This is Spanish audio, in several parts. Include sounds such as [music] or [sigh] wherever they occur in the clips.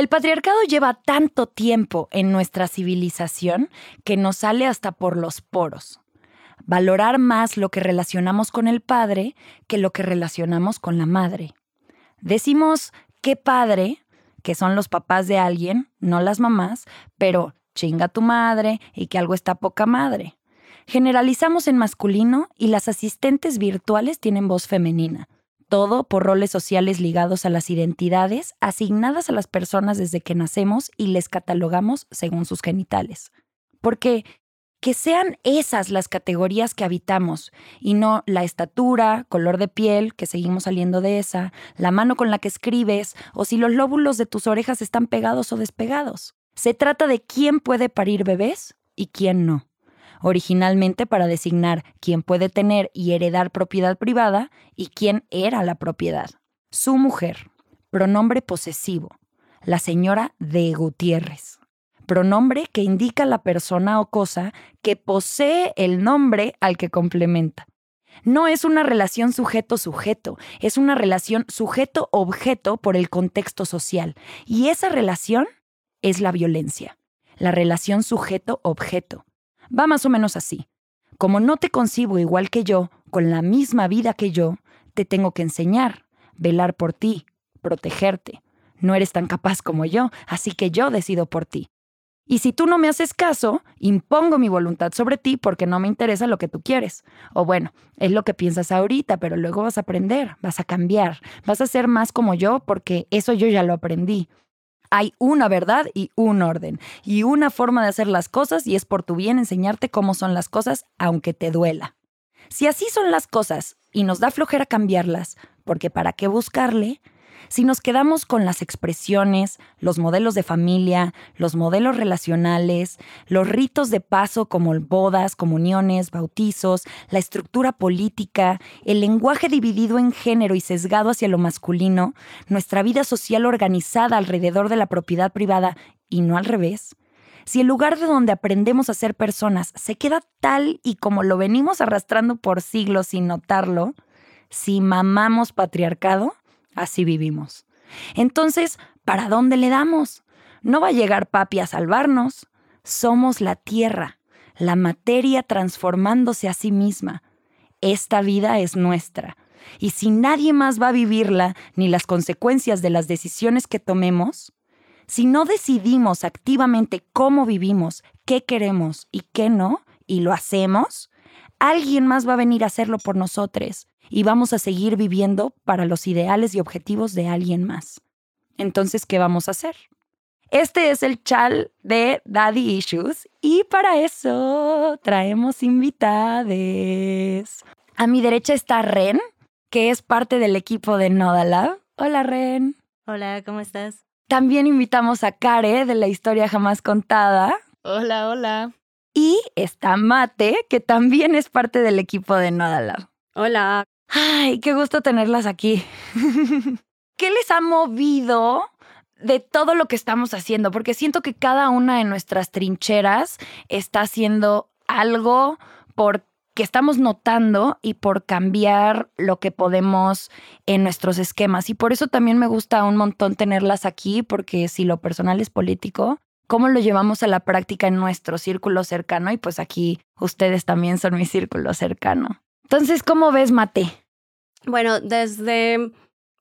El patriarcado lleva tanto tiempo en nuestra civilización que nos sale hasta por los poros. Valorar más lo que relacionamos con el padre que lo que relacionamos con la madre. Decimos qué padre, que son los papás de alguien, no las mamás, pero chinga tu madre y que algo está poca madre. Generalizamos en masculino y las asistentes virtuales tienen voz femenina. Todo por roles sociales ligados a las identidades asignadas a las personas desde que nacemos y les catalogamos según sus genitales. Porque que sean esas las categorías que habitamos y no la estatura, color de piel, que seguimos saliendo de esa, la mano con la que escribes o si los lóbulos de tus orejas están pegados o despegados. Se trata de quién puede parir bebés y quién no. Originalmente para designar quién puede tener y heredar propiedad privada y quién era la propiedad. Su mujer. Pronombre posesivo. La señora de Gutiérrez pronombre que indica la persona o cosa que posee el nombre al que complementa. No es una relación sujeto-sujeto, es una relación sujeto-objeto por el contexto social. Y esa relación es la violencia, la relación sujeto-objeto. Va más o menos así. Como no te concibo igual que yo, con la misma vida que yo, te tengo que enseñar, velar por ti, protegerte. No eres tan capaz como yo, así que yo decido por ti. Y si tú no me haces caso, impongo mi voluntad sobre ti porque no me interesa lo que tú quieres. O bueno, es lo que piensas ahorita, pero luego vas a aprender, vas a cambiar, vas a ser más como yo porque eso yo ya lo aprendí. Hay una verdad y un orden, y una forma de hacer las cosas y es por tu bien enseñarte cómo son las cosas aunque te duela. Si así son las cosas y nos da flojera cambiarlas, porque ¿para qué buscarle? Si nos quedamos con las expresiones, los modelos de familia, los modelos relacionales, los ritos de paso como bodas, comuniones, bautizos, la estructura política, el lenguaje dividido en género y sesgado hacia lo masculino, nuestra vida social organizada alrededor de la propiedad privada y no al revés, si el lugar de donde aprendemos a ser personas se queda tal y como lo venimos arrastrando por siglos sin notarlo, si mamamos patriarcado, Así vivimos. Entonces, ¿para dónde le damos? No va a llegar papi a salvarnos. Somos la tierra, la materia transformándose a sí misma. Esta vida es nuestra. Y si nadie más va a vivirla, ni las consecuencias de las decisiones que tomemos, si no decidimos activamente cómo vivimos, qué queremos y qué no, y lo hacemos, alguien más va a venir a hacerlo por nosotros y vamos a seguir viviendo para los ideales y objetivos de alguien más. Entonces, ¿qué vamos a hacer? Este es el chal de Daddy Issues y para eso traemos invitades. A mi derecha está Ren, que es parte del equipo de Nodalab. Hola Ren. Hola, ¿cómo estás? También invitamos a Kare de la historia jamás contada. Hola, hola. Y está Mate, que también es parte del equipo de Nodalab. Hola. Ay, qué gusto tenerlas aquí. [laughs] ¿Qué les ha movido de todo lo que estamos haciendo? Porque siento que cada una de nuestras trincheras está haciendo algo porque estamos notando y por cambiar lo que podemos en nuestros esquemas. Y por eso también me gusta un montón tenerlas aquí, porque si lo personal es político, ¿cómo lo llevamos a la práctica en nuestro círculo cercano? Y pues aquí ustedes también son mi círculo cercano. Entonces, ¿cómo ves, Mate? Bueno, desde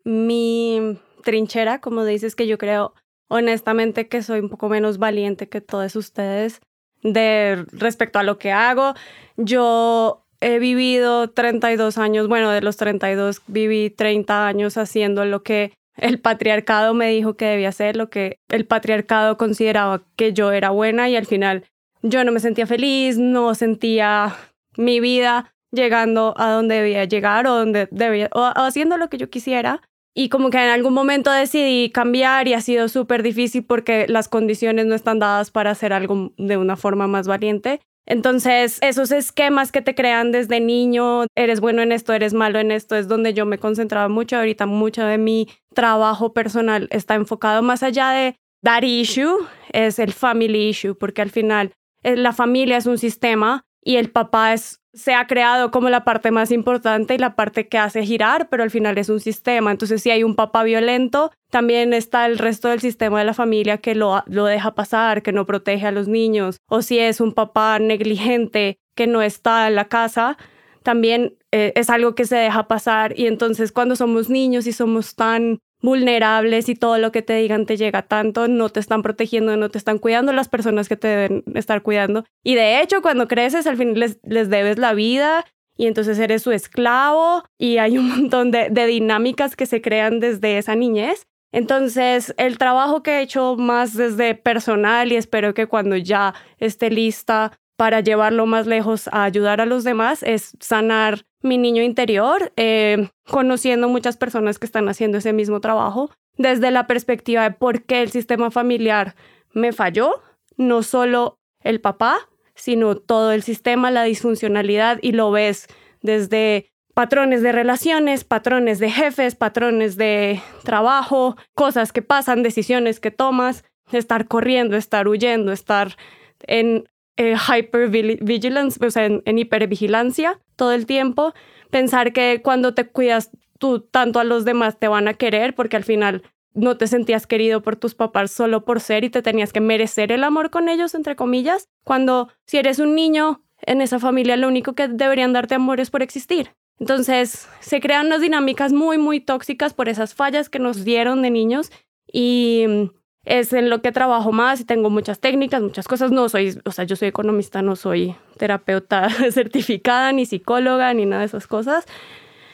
mi trinchera, como dices, que yo creo honestamente que soy un poco menos valiente que todos ustedes de respecto a lo que hago. Yo he vivido 32 años, bueno, de los 32 viví 30 años haciendo lo que el patriarcado me dijo que debía hacer, lo que el patriarcado consideraba que yo era buena y al final yo no me sentía feliz, no sentía mi vida llegando a donde debía llegar o donde debía, o haciendo lo que yo quisiera. Y como que en algún momento decidí cambiar y ha sido súper difícil porque las condiciones no están dadas para hacer algo de una forma más valiente. Entonces, esos esquemas que te crean desde niño, eres bueno en esto, eres malo en esto, es donde yo me concentraba mucho. Ahorita mucho de mi trabajo personal está enfocado más allá de that issue, es el family issue, porque al final eh, la familia es un sistema y el papá es se ha creado como la parte más importante y la parte que hace girar, pero al final es un sistema. Entonces, si hay un papá violento, también está el resto del sistema de la familia que lo, lo deja pasar, que no protege a los niños. O si es un papá negligente que no está en la casa, también eh, es algo que se deja pasar. Y entonces, cuando somos niños y somos tan vulnerables y todo lo que te digan te llega tanto, no te están protegiendo, no te están cuidando las personas que te deben estar cuidando. Y de hecho, cuando creces, al fin les, les debes la vida y entonces eres su esclavo y hay un [laughs] montón de, de dinámicas que se crean desde esa niñez. Entonces, el trabajo que he hecho más desde personal y espero que cuando ya esté lista para llevarlo más lejos a ayudar a los demás es sanar mi niño interior, eh, conociendo muchas personas que están haciendo ese mismo trabajo. Desde la perspectiva de por qué el sistema familiar me falló, no solo el papá, sino todo el sistema, la disfuncionalidad y lo ves desde patrones de relaciones, patrones de jefes, patrones de trabajo, cosas que pasan, decisiones que tomas, estar corriendo, estar huyendo, estar en eh, hypervigilance, o sea, en, en hipervigilancia todo el tiempo, pensar que cuando te cuidas tú tanto a los demás te van a querer porque al final no te sentías querido por tus papás solo por ser y te tenías que merecer el amor con ellos, entre comillas, cuando si eres un niño en esa familia lo único que deberían darte amor es por existir. Entonces se crean unas dinámicas muy, muy tóxicas por esas fallas que nos dieron de niños y es en lo que trabajo más y tengo muchas técnicas, muchas cosas. No soy, o sea, yo soy economista, no soy terapeuta [laughs] certificada, ni psicóloga, ni nada de esas cosas.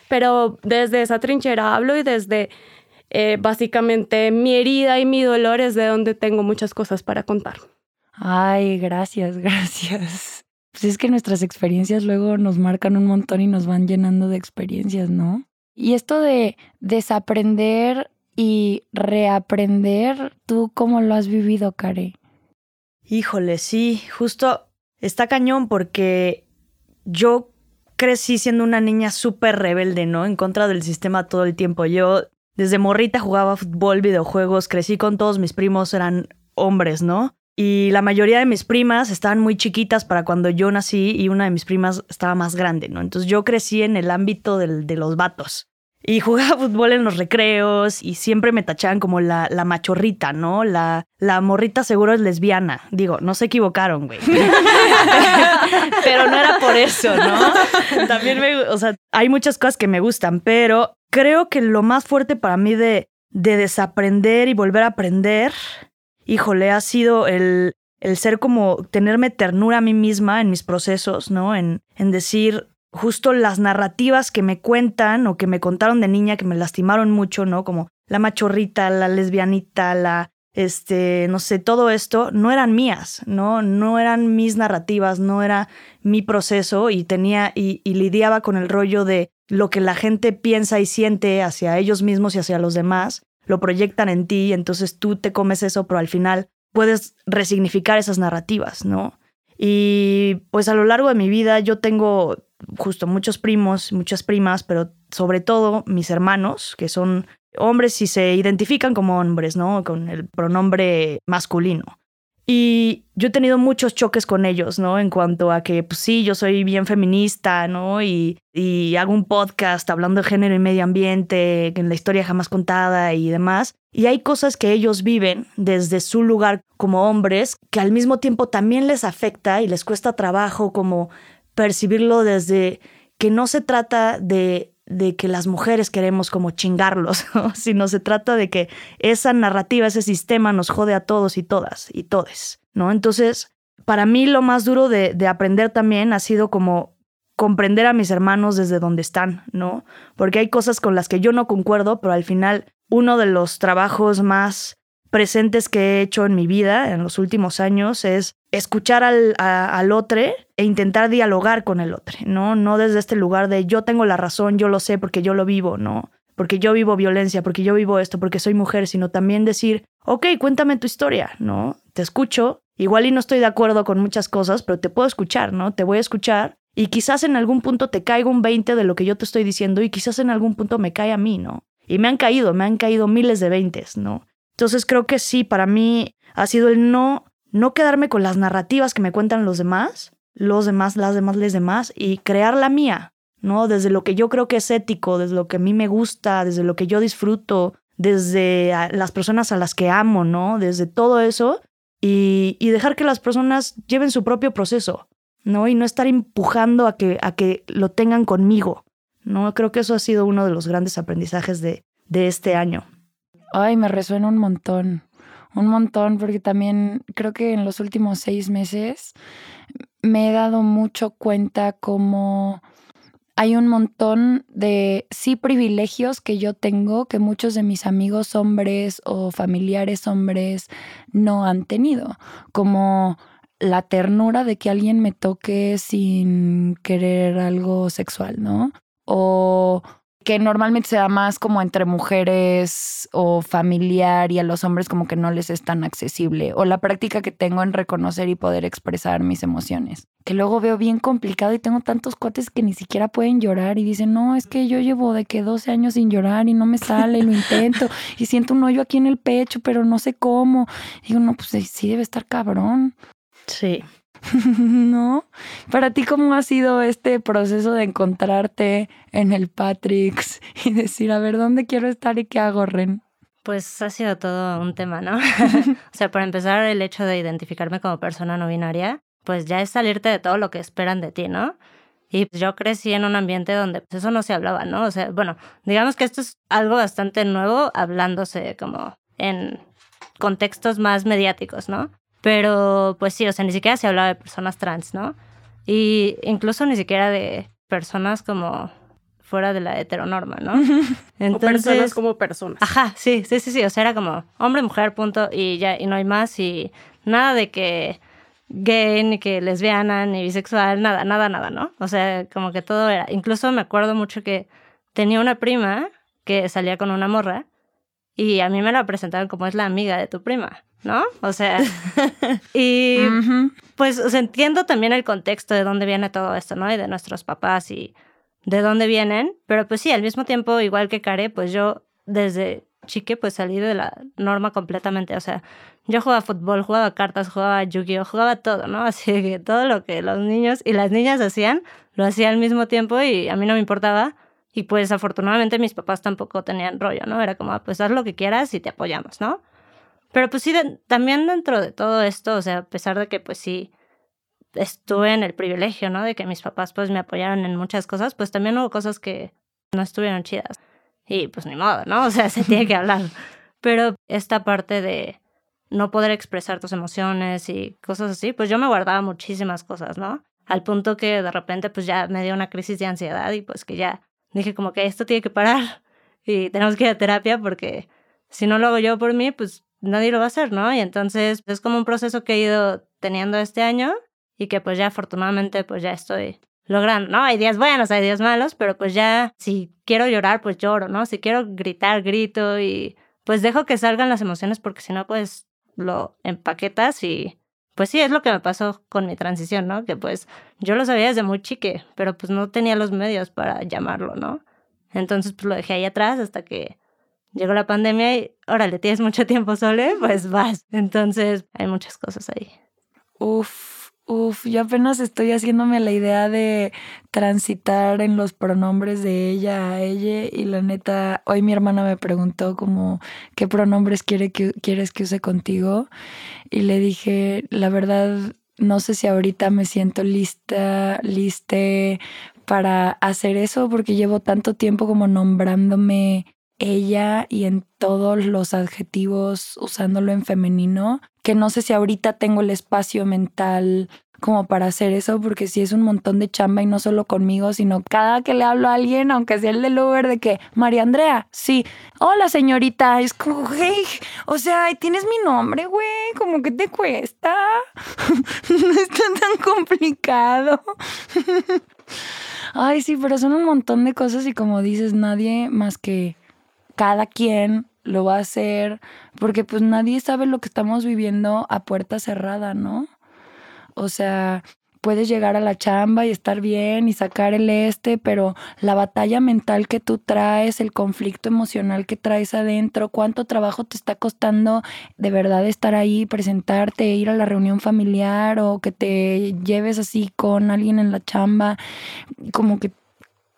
Pero desde esa trinchera hablo y desde eh, básicamente mi herida y mi dolor es de donde tengo muchas cosas para contar. Ay, gracias, [laughs] gracias. Pues es que nuestras experiencias luego nos marcan un montón y nos van llenando de experiencias, ¿no? Y esto de desaprender y reaprender, ¿tú cómo lo has vivido, Care? Híjole, sí, justo está cañón porque yo crecí siendo una niña súper rebelde, ¿no? En contra del sistema todo el tiempo. Yo desde morrita jugaba fútbol, videojuegos, crecí con todos mis primos, eran hombres, ¿no? Y la mayoría de mis primas estaban muy chiquitas para cuando yo nací y una de mis primas estaba más grande, ¿no? Entonces yo crecí en el ámbito de los vatos. Y jugaba [laughs] fútbol en los recreos y siempre me tachaban como la, la machorrita, ¿no? La, la morrita seguro es lesbiana. Digo, no se equivocaron, güey. [laughs] pero no era por eso, ¿no? También me, o sea, hay muchas cosas que me gustan, pero creo que lo más fuerte para mí de, de desaprender y volver a aprender, híjole, ha sido el, el ser como tenerme ternura a mí misma en mis procesos, ¿no? En, en decir, justo las narrativas que me cuentan o que me contaron de niña que me lastimaron mucho, ¿no? Como la machorrita, la lesbianita, la este, no sé, todo esto no eran mías, ¿no? No eran mis narrativas, no era mi proceso y tenía y, lidiaba con el rollo de lo que la gente piensa y siente hacia ellos mismos y hacia los demás, lo proyectan en ti, entonces tú te comes eso, pero al final puedes resignificar esas narrativas, ¿no? Y pues a lo largo de mi vida yo tengo justo muchos primos, muchas primas, pero sobre todo mis hermanos, que son hombres y se identifican como hombres, ¿no? Con el pronombre masculino. Y yo he tenido muchos choques con ellos, ¿no? En cuanto a que, pues sí, yo soy bien feminista, ¿no? Y, y hago un podcast hablando de género y medio ambiente, en la historia jamás contada y demás. Y hay cosas que ellos viven desde su lugar como hombres que al mismo tiempo también les afecta y les cuesta trabajo como percibirlo desde que no se trata de, de que las mujeres queremos como chingarlos, [laughs] sino se trata de que esa narrativa, ese sistema nos jode a todos y todas y todes, ¿no? Entonces, para mí lo más duro de, de aprender también ha sido como comprender a mis hermanos desde donde están, ¿no? Porque hay cosas con las que yo no concuerdo, pero al final uno de los trabajos más presentes que he hecho en mi vida en los últimos años es escuchar al, al otro e intentar dialogar con el otro, ¿no? No desde este lugar de yo tengo la razón, yo lo sé porque yo lo vivo, ¿no? Porque yo vivo violencia, porque yo vivo esto, porque soy mujer, sino también decir, ok, cuéntame tu historia, ¿no? Te escucho, igual y no estoy de acuerdo con muchas cosas, pero te puedo escuchar, ¿no? Te voy a escuchar y quizás en algún punto te caiga un 20 de lo que yo te estoy diciendo y quizás en algún punto me cae a mí, ¿no? Y me han caído, me han caído miles de 20, ¿no? Entonces creo que sí, para mí ha sido el no, no quedarme con las narrativas que me cuentan los demás, los demás, las demás, les demás y crear la mía, ¿no? Desde lo que yo creo que es ético, desde lo que a mí me gusta, desde lo que yo disfruto, desde las personas a las que amo, ¿no? Desde todo eso y, dejar que las personas lleven su propio proceso, ¿no? Y no estar empujando a que, a que lo tengan conmigo, ¿no? Creo que eso ha sido uno de los grandes aprendizajes de, de este año. Ay, me resuena un montón, un montón, porque también creo que en los últimos seis meses me he dado mucho cuenta como hay un montón de sí privilegios que yo tengo que muchos de mis amigos hombres o familiares hombres no han tenido, como la ternura de que alguien me toque sin querer algo sexual, ¿no? O que normalmente se da más como entre mujeres o familiar y a los hombres como que no les es tan accesible. O la práctica que tengo en reconocer y poder expresar mis emociones. Que luego veo bien complicado y tengo tantos cuates que ni siquiera pueden llorar y dicen, no, es que yo llevo de que 12 años sin llorar y no me sale, lo intento y siento un hoyo aquí en el pecho, pero no sé cómo. Y digo, no, pues sí debe estar cabrón. Sí. [laughs] ¿No? Para ti, ¿cómo ha sido este proceso de encontrarte en el Patrix [laughs] y decir, a ver, ¿dónde quiero estar y qué hago, Ren? Pues ha sido todo un tema, ¿no? [laughs] o sea, para empezar, el hecho de identificarme como persona no binaria, pues ya es salirte de todo lo que esperan de ti, ¿no? Y yo crecí en un ambiente donde pues, eso no se hablaba, ¿no? O sea, bueno, digamos que esto es algo bastante nuevo hablándose como en contextos más mediáticos, ¿no? Pero pues sí, o sea, ni siquiera se hablaba de personas trans, ¿no? Y incluso ni siquiera de personas como fuera de la heteronorma, ¿no? Entonces, [laughs] o personas como personas. Ajá, sí, sí, sí, sí, o sea, era como hombre, mujer, punto, y ya, y no hay más, y nada de que gay, ni que lesbiana, ni bisexual, nada, nada, nada, ¿no? O sea, como que todo era, incluso me acuerdo mucho que tenía una prima que salía con una morra, y a mí me la presentaron como es la amiga de tu prima. ¿No? O sea, [laughs] y pues entiendo también el contexto de dónde viene todo esto, ¿no? Y de nuestros papás y de dónde vienen, pero pues sí, al mismo tiempo, igual que Care, pues yo desde chique pues salí de la norma completamente, o sea, yo jugaba fútbol, jugaba cartas, jugaba Yu-Gi-Oh, jugaba todo, ¿no? [laughs] Así que todo lo que los niños y las niñas hacían, lo hacía al mismo tiempo y a mí no me importaba. Y pues afortunadamente mis papás tampoco tenían rollo, ¿no? Era como, ah, pues haz lo que quieras y te apoyamos, ¿no? Pero pues sí, también dentro de todo esto, o sea, a pesar de que pues sí estuve en el privilegio, ¿no? De que mis papás pues me apoyaron en muchas cosas, pues también hubo cosas que no estuvieron chidas. Y pues ni modo, ¿no? O sea, se tiene que hablar. [laughs] Pero esta parte de no poder expresar tus emociones y cosas así, pues yo me guardaba muchísimas cosas, ¿no? Al punto que de repente pues ya me dio una crisis de ansiedad y pues que ya dije como que esto tiene que parar y tenemos que ir a terapia porque si no lo hago yo por mí, pues nadie lo va a hacer, ¿no? Y entonces es como un proceso que he ido teniendo este año y que pues ya afortunadamente pues ya estoy logrando, ¿no? Hay días buenos, hay días malos, pero pues ya si quiero llorar, pues lloro, ¿no? Si quiero gritar, grito y pues dejo que salgan las emociones porque si no pues lo empaquetas y pues sí, es lo que me pasó con mi transición, ¿no? Que pues yo lo sabía desde muy chique, pero pues no tenía los medios para llamarlo, ¿no? Entonces pues lo dejé ahí atrás hasta que llegó la pandemia y, órale, tienes mucho tiempo solo, pues vas. Entonces, hay muchas cosas ahí. Uf, uf, yo apenas estoy haciéndome la idea de transitar en los pronombres de ella a ella y la neta, hoy mi hermana me preguntó como, ¿qué pronombres quiere que, quieres que use contigo? Y le dije, la verdad, no sé si ahorita me siento lista, liste para hacer eso porque llevo tanto tiempo como nombrándome ella y en todos los adjetivos usándolo en femenino, que no sé si ahorita tengo el espacio mental como para hacer eso, porque sí es un montón de chamba y no solo conmigo, sino cada que le hablo a alguien, aunque sea el del Uber, de que, María Andrea, sí, hola señorita, es como, hey, o sea, tienes mi nombre, güey, como que te cuesta, [laughs] no está tan complicado. [laughs] Ay, sí, pero son un montón de cosas y como dices, nadie más que cada quien lo va a hacer, porque pues nadie sabe lo que estamos viviendo a puerta cerrada, ¿no? O sea, puedes llegar a la chamba y estar bien y sacar el este, pero la batalla mental que tú traes, el conflicto emocional que traes adentro, cuánto trabajo te está costando de verdad estar ahí, presentarte, ir a la reunión familiar o que te lleves así con alguien en la chamba, como que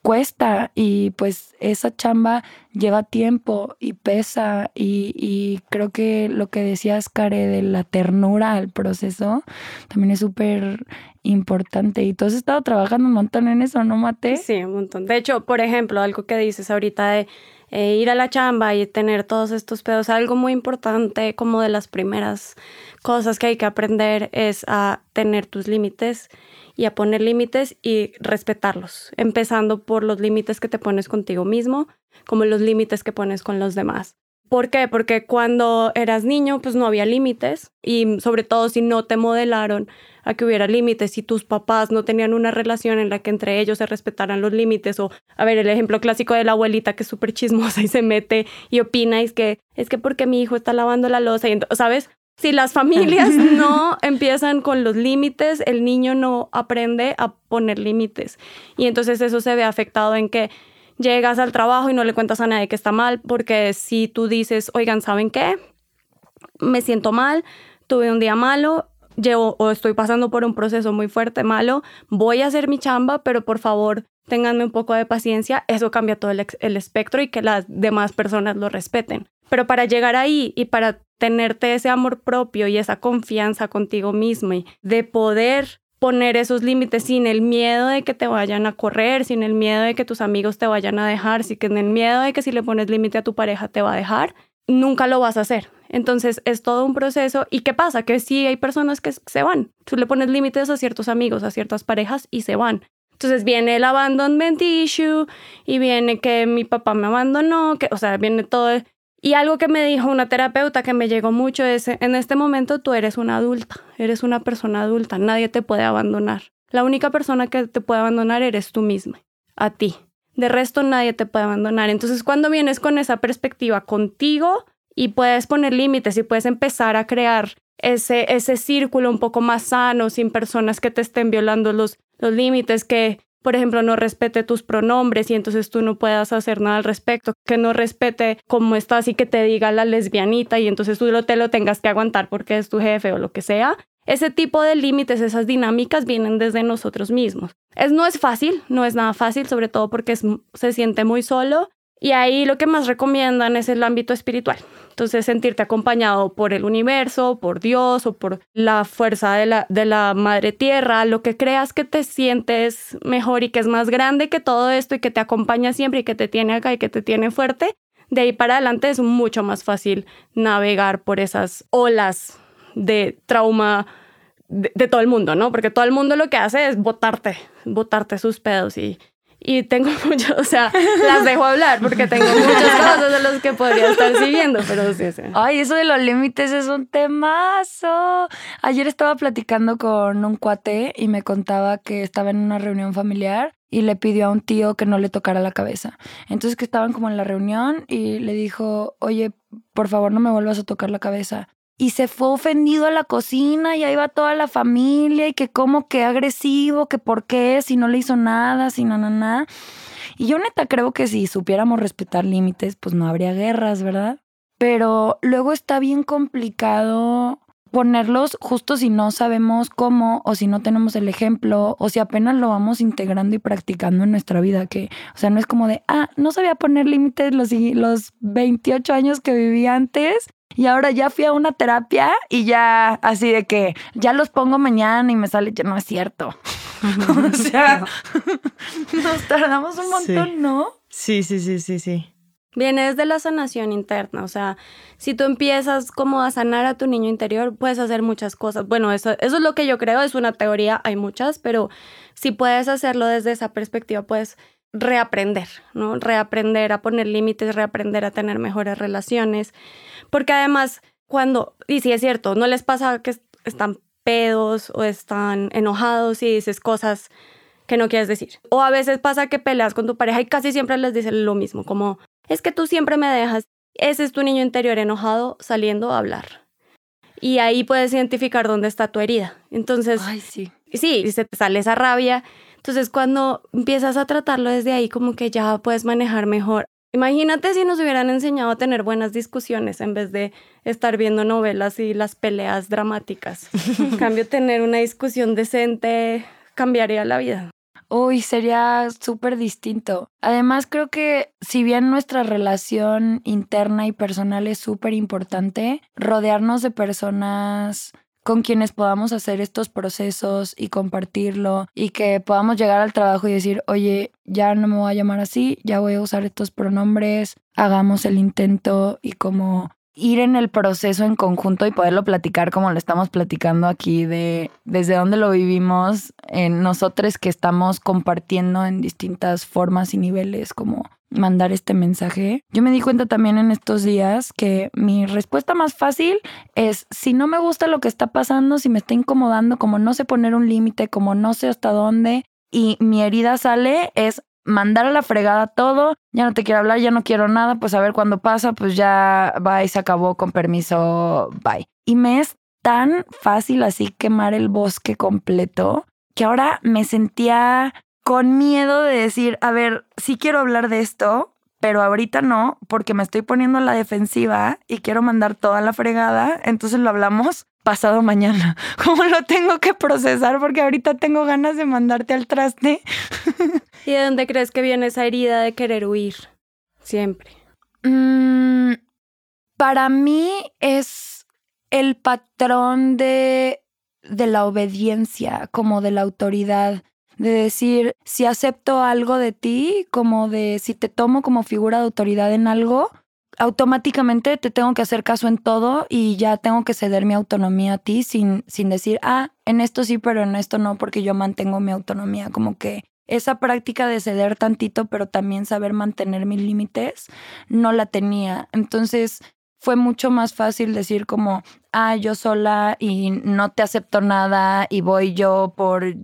cuesta y pues esa chamba lleva tiempo y pesa y, creo que lo que decías, Care, de la ternura al proceso también es súper importante y tú has estado trabajando un montón en eso, ¿no, Mate? Sí, un montón. De hecho, por ejemplo, algo que dices ahorita de eh, ir a la chamba y tener todos estos pedos, algo muy importante como de las primeras cosas que hay que aprender es a tener tus límites y a poner límites y respetarlos, empezando por los límites que te pones contigo mismo, como los límites que pones con los demás. ¿Por qué? Porque cuando eras niño, pues no había límites y sobre todo si no te modelaron a que hubiera límites, si tus papás no tenían una relación en la que entre ellos se respetaran los límites o, a ver, el ejemplo clásico de la abuelita que es súper chismosa y se mete y opina es que es que porque mi hijo está lavando la losa y, ¿sabes? Si las familias [laughs] no empiezan con los límites, el niño no aprende a poner límites. Y entonces eso se ve afectado en que llegas al trabajo y no le cuentas a nadie que está mal, porque si tú dices, oigan, ¿saben qué? Me siento mal, tuve un día malo, llevo o estoy pasando por un proceso muy fuerte, malo, voy a hacer mi chamba, pero por favor, ténganme un poco de paciencia, eso cambia todo el, espectro y que las demás personas lo respeten. Pero para llegar ahí y para tenerte ese amor propio y esa confianza contigo mismo y de poder poner esos límites sin el miedo de que te vayan a correr, sin el miedo de que tus amigos te vayan a dejar, sin el miedo de que si le pones límite a tu pareja te va a dejar, nunca lo vas a hacer. Entonces es todo un proceso. ¿Y qué pasa? Que sí hay personas que se van. Tú le pones límites a ciertos amigos, a ciertas parejas y se van. Entonces viene el abandonment issue y viene que mi papá me abandonó, que, o sea, viene todo y algo que me dijo una terapeuta que me llegó mucho es, en este momento tú eres una adulta, eres una persona adulta, nadie te puede abandonar. La única persona que te puede abandonar eres tú misma, a ti. De resto nadie te puede abandonar. Entonces cuando vienes con esa perspectiva contigo y puedes poner límites y puedes empezar a crear ese, ese círculo un poco más sano, sin personas que te estén violando los, los límites, que por ejemplo, no respete tus pronombres y entonces tú no puedas hacer nada al respecto, que no respete cómo estás y que te diga la lesbianita y entonces tú te lo tengas que aguantar porque es tu jefe o lo que sea. Ese tipo de límites, esas dinámicas vienen desde nosotros mismos. Es, no es fácil, no es nada fácil, sobre todo porque se siente muy solo y ahí lo que más recomiendan es el ámbito espiritual. Entonces, sentirte acompañado por el universo, por Dios o por la fuerza de la, de la madre tierra, lo que creas que te sientes mejor y que es más grande que todo esto y que te acompaña siempre y que te tiene acá y que te tiene fuerte, de ahí para adelante es mucho más fácil navegar por esas olas de trauma de, de todo el mundo, ¿no? Porque todo el mundo lo que hace es botarte, botarte sus pedos y, y tengo [laughs] mucho, o sea, las dejo hablar porque tengo muchas [laughs] cosas de las que podría estar siguiendo, pero sí, sí. Ay, eso de los límites es un temazo. Ayer estaba platicando con un cuate y me contaba que estaba en una reunión familiar y le pidió a un tío que no le tocara la cabeza. Entonces que estaban como en la reunión y le dijo, oye, por favor no me vuelvas a tocar la cabeza y se fue ofendido a la cocina y ahí va toda la familia y que como que agresivo, que por qué, si no le hizo nada, si no, nada. Y yo neta creo que si supiéramos respetar límites, pues no habría guerras, ¿verdad? Pero luego está bien complicado ponerlos justo si no sabemos cómo o si no tenemos el ejemplo o si apenas lo vamos integrando y practicando en nuestra vida, que, o sea, no es como de, ah, no sabía poner límites los, los 28 años que viví antes y ahora ya fui a una terapia y ya así de que ya los pongo mañana y me sale, ya no es cierto. [laughs] o sea, [laughs] nos tardamos un montón, ¿no? Sí, sí, sí, sí, sí. Viene desde la sanación interna, o sea, si tú empiezas como a sanar a tu niño interior, puedes hacer muchas cosas. Bueno, eso, eso es lo que yo creo, es una teoría, hay muchas, pero si puedes hacerlo desde esa perspectiva, puedes reaprender, ¿no? Reaprender a poner límites, reaprender a tener mejores relaciones, porque además, cuando, y si es cierto, no les pasa que están pedos o están enojados y dices cosas que no quieres decir. O a veces pasa que peleas con tu pareja y casi siempre les dices lo mismo, como, es que tú siempre me dejas. Ese es tu niño interior enojado saliendo a hablar. Y ahí puedes identificar dónde está tu herida. Entonces, Ay, sí. Sí, y se te sale esa rabia. Entonces cuando empiezas a tratarlo desde ahí, como que ya puedes manejar mejor. Imagínate si nos hubieran enseñado a tener buenas discusiones en vez de estar viendo novelas y las peleas dramáticas. En [laughs] cambio, tener una discusión decente cambiaría la vida. Uy, sería súper distinto. Además, creo que si bien nuestra relación interna y personal es súper importante, rodearnos de personas con quienes podamos hacer estos procesos y compartirlo y que podamos llegar al trabajo y decir, oye, ya no me voy a llamar así, ya voy a usar estos pronombres, hagamos el intento y como ir en el proceso en conjunto y poderlo platicar como lo estamos platicando aquí de desde dónde lo vivimos en nosotros que estamos compartiendo en distintas formas y niveles como mandar este mensaje. Yo me di cuenta también en estos días que mi respuesta más fácil es si no me gusta lo que está pasando, si me está incomodando, como no sé poner un límite, como no sé hasta dónde y mi herida sale, es mandar a la fregada todo, ya no te quiero hablar, ya no quiero nada, pues a ver cuándo pasa, pues ya va y se acabó, con permiso, bye. Y me es tan fácil así quemar el bosque completo que ahora me sentía con miedo de decir, a ver, sí quiero hablar de esto, pero ahorita no, porque me estoy poniendo a la defensiva y quiero mandar toda la fregada, entonces lo hablamos pasado mañana. [laughs] ¿Cómo lo tengo que procesar? Porque ahorita tengo ganas de mandarte al traste. [laughs] ¿Y de dónde crees que viene esa herida de querer huir? Siempre. Mm, para mí es el patrón de, de la obediencia, como de la autoridad de decir, si acepto algo de ti, como de si te tomo como figura de autoridad en algo, automáticamente te tengo que hacer caso en todo y ya tengo que ceder mi autonomía a ti sin, sin decir, ah, en esto sí, pero en esto no, porque yo mantengo mi autonomía. Como que esa práctica de ceder tantito, pero también saber mantener mis límites, no la tenía. Entonces fue mucho más fácil decir como, ah, yo sola y no te acepto nada y voy yo por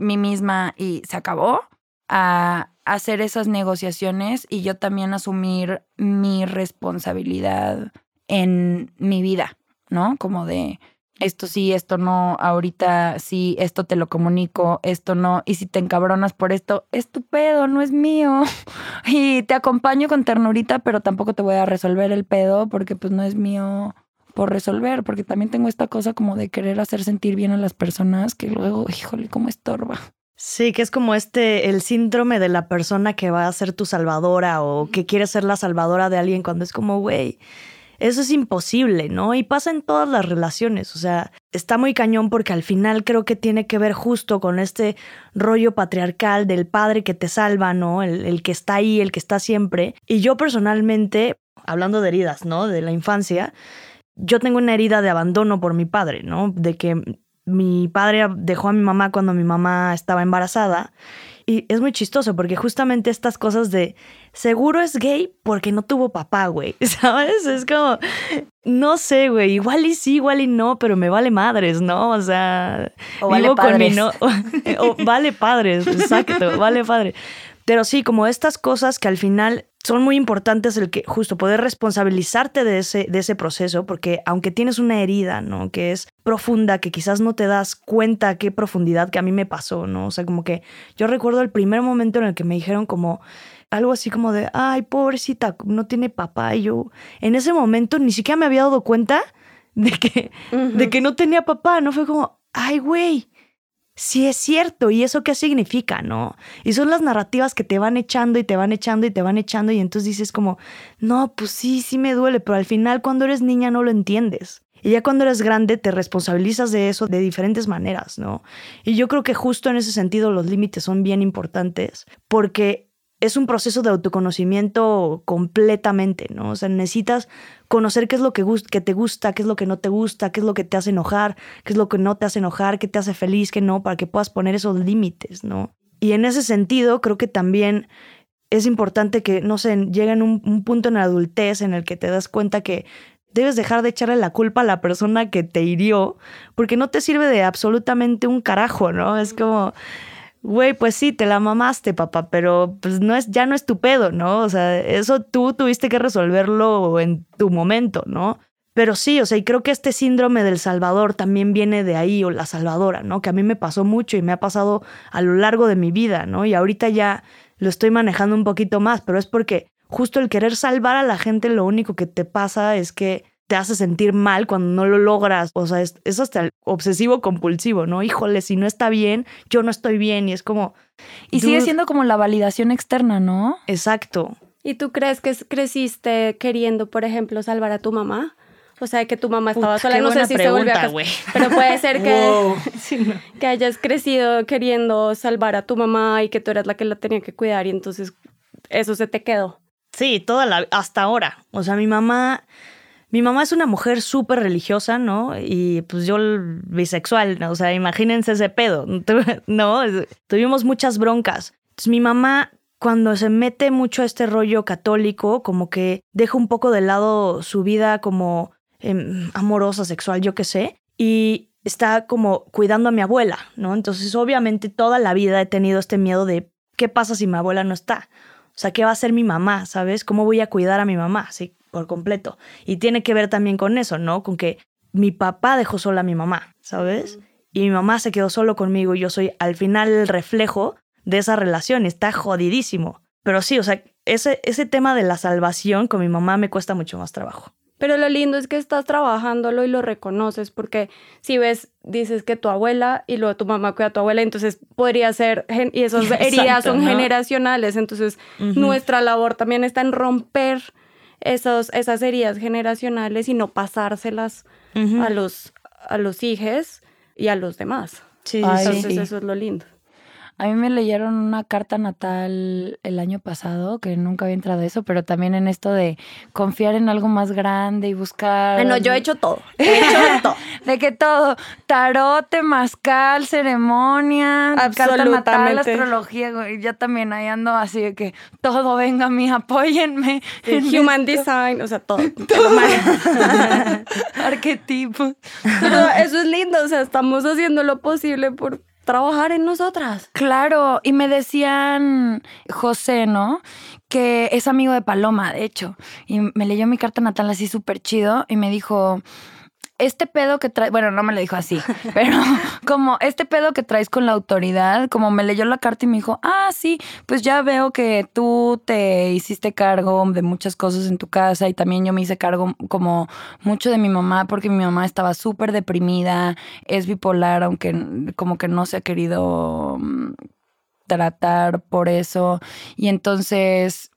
mí misma y se acabó, a hacer esas negociaciones y yo también asumir mi responsabilidad en mi vida, ¿no? Como de esto sí, esto no, ahorita sí, esto te lo comunico, esto no, y si te encabronas por esto, es tu pedo, no es mío. [laughs] Y te acompaño con ternurita, pero tampoco te voy a resolver el pedo porque pues no es mío por resolver, porque también tengo esta cosa como de querer hacer sentir bien a las personas que luego, híjole, cómo estorba. Sí, que es como este, el síndrome de la persona que va a ser tu salvadora o que quiere ser la salvadora de alguien cuando es como, güey, eso es imposible, ¿no? Y pasa en todas las relaciones, o sea, está muy cañón porque al final creo que tiene que ver justo con este rollo patriarcal del padre que te salva, ¿no? El, el que está ahí, el que está siempre. Y yo personalmente, hablando de heridas, ¿no? De la infancia, yo tengo una herida de abandono por mi padre, ¿no? De que mi padre dejó a mi mamá cuando mi mamá estaba embarazada. Y es muy chistoso porque justamente estas cosas de seguro es gay porque no tuvo papá, güey. [laughs] ¿Sabes? Es como, no sé, güey. Igual y sí, igual y no, pero me vale madres, ¿no? O sea, o vale padres. no, [laughs] o, vale padres, exacto, vale padre. Pero sí, como estas cosas que al final son muy importantes el que justo poder responsabilizarte de ese, de ese proceso, porque aunque tienes una herida, ¿no? Que es profunda, que quizás no te das cuenta qué profundidad que a mí me pasó, ¿no? O sea, como que yo recuerdo el primer momento en el que me dijeron como algo así como de, ay, pobrecita, no tiene papá. Y yo en ese momento ni siquiera me había dado cuenta de que, de que no tenía papá, ¿no? Fue como, ay, güey, sí es cierto, ¿y eso qué significa, no? Y son las narrativas que te van echando y te van echando y te van echando y entonces dices como, no, pues sí, sí me duele, pero al final cuando eres niña no lo entiendes. Y ya cuando eres grande te responsabilizas de eso de diferentes maneras, ¿no? Y yo creo que justo en ese sentido los límites son bien importantes porque es un proceso de autoconocimiento completamente, ¿no? O sea, necesitas conocer qué es lo que, que, te gusta, qué es lo que no te gusta, qué es lo que te hace enojar, qué es lo que no te hace enojar, qué te hace feliz, qué no, para que puedas poner esos límites, ¿no? Y en ese sentido, creo que también es importante que, no sé, lleguen un, un punto en la adultez en el que te das cuenta que debes dejar de echarle la culpa a la persona que te hirió, porque no te sirve de absolutamente un carajo, ¿no? Es como güey, pues sí, te la mamaste, papá, pero pues no es, ya no es tu pedo, ¿no? O sea, eso tú tuviste que resolverlo en tu momento, ¿no? Pero sí, o sea, y creo que este síndrome del Salvador también viene de ahí, o la salvadora, ¿no? Que a mí me pasó mucho y me ha pasado a lo largo de mi vida, ¿no? Y ahorita ya lo estoy manejando un poquito más, pero es porque justo el querer salvar a la gente lo único que te pasa es que te hace sentir mal cuando no lo logras. O sea, es, es hasta el obsesivo compulsivo, ¿no? Híjole, si no está bien, yo no estoy bien y es como... Y sigue siendo como la validación externa, ¿no? Exacto. ¿Y tú crees que creciste queriendo, por ejemplo, salvar a tu mamá? O sea, que tu mamá estaba sola. No sé si se volvió a Pero puede ser que, [laughs] que hayas crecido queriendo salvar a tu mamá y que tú eras la que la tenía que cuidar y entonces eso se te quedó. Sí, toda la, hasta ahora. O sea, mi mamá, mi mamá es una mujer súper religiosa, ¿no? Y pues yo bisexual, ¿no? o sea, imagínense ese pedo, [laughs] ¿no? Tuvimos muchas broncas. Mi mamá, cuando se mete mucho a este rollo católico, como que deja un poco de lado su vida como em, amorosa, sexual, yo qué sé, y está como cuidando a mi abuela, ¿no? Entonces obviamente toda la vida he tenido este miedo de qué pasa si mi abuela no está. O sea, ¿qué va a hacer mi mamá? ¿Sabes? ¿Cómo voy a cuidar a mi mamá? Sí, por completo. Y tiene que ver también con eso, ¿no? Con que mi papá dejó sola a mi mamá, ¿sabes? Y mi mamá se quedó solo conmigo y yo soy al final el reflejo de esa relación. Está jodidísimo. Pero sí, o sea, ese, ese tema de la salvación con mi mamá me cuesta mucho más trabajo. Pero lo lindo es que estás trabajándolo y lo reconoces, porque si ves, dices que tu abuela y luego tu mamá cuida a tu abuela, entonces podría ser, y esas [laughs] heridas son generacionales, entonces nuestra labor también está en romper esos, esas heridas generacionales y no pasárselas a los, a los hijos y a los demás. Sí, entonces eso es lo lindo. A mí me leyeron una carta natal el año pasado, que nunca había entrado eso, pero también en esto de confiar en algo más grande y buscar. Bueno, yo he hecho todo. [laughs] He hecho todo. de que todo. Tarot, mascal, ceremonia, carta natal, astrología. Y ya también ahí ando así de que todo venga a mí, apóyenme. Human design, o sea, todo. [laughs] todo. [laughs] Arquetipos. Pero eso es lindo, o sea, estamos haciendo lo posible por trabajar en nosotras. Claro, y me decían José, ¿no? Que es amigo de Paloma, de hecho, y me leyó mi carta natal así súper chido y me dijo, este pedo que traes, bueno, no me lo dijo así, [laughs] pero como este pedo que traes con la autoridad, como me leyó la carta y me dijo, ah, sí, pues ya veo que tú te hiciste cargo de muchas cosas en tu casa y también yo me hice cargo como mucho de mi mamá porque mi mamá estaba súper deprimida, es bipolar, aunque como que no se ha querido mm, tratar por eso. Y entonces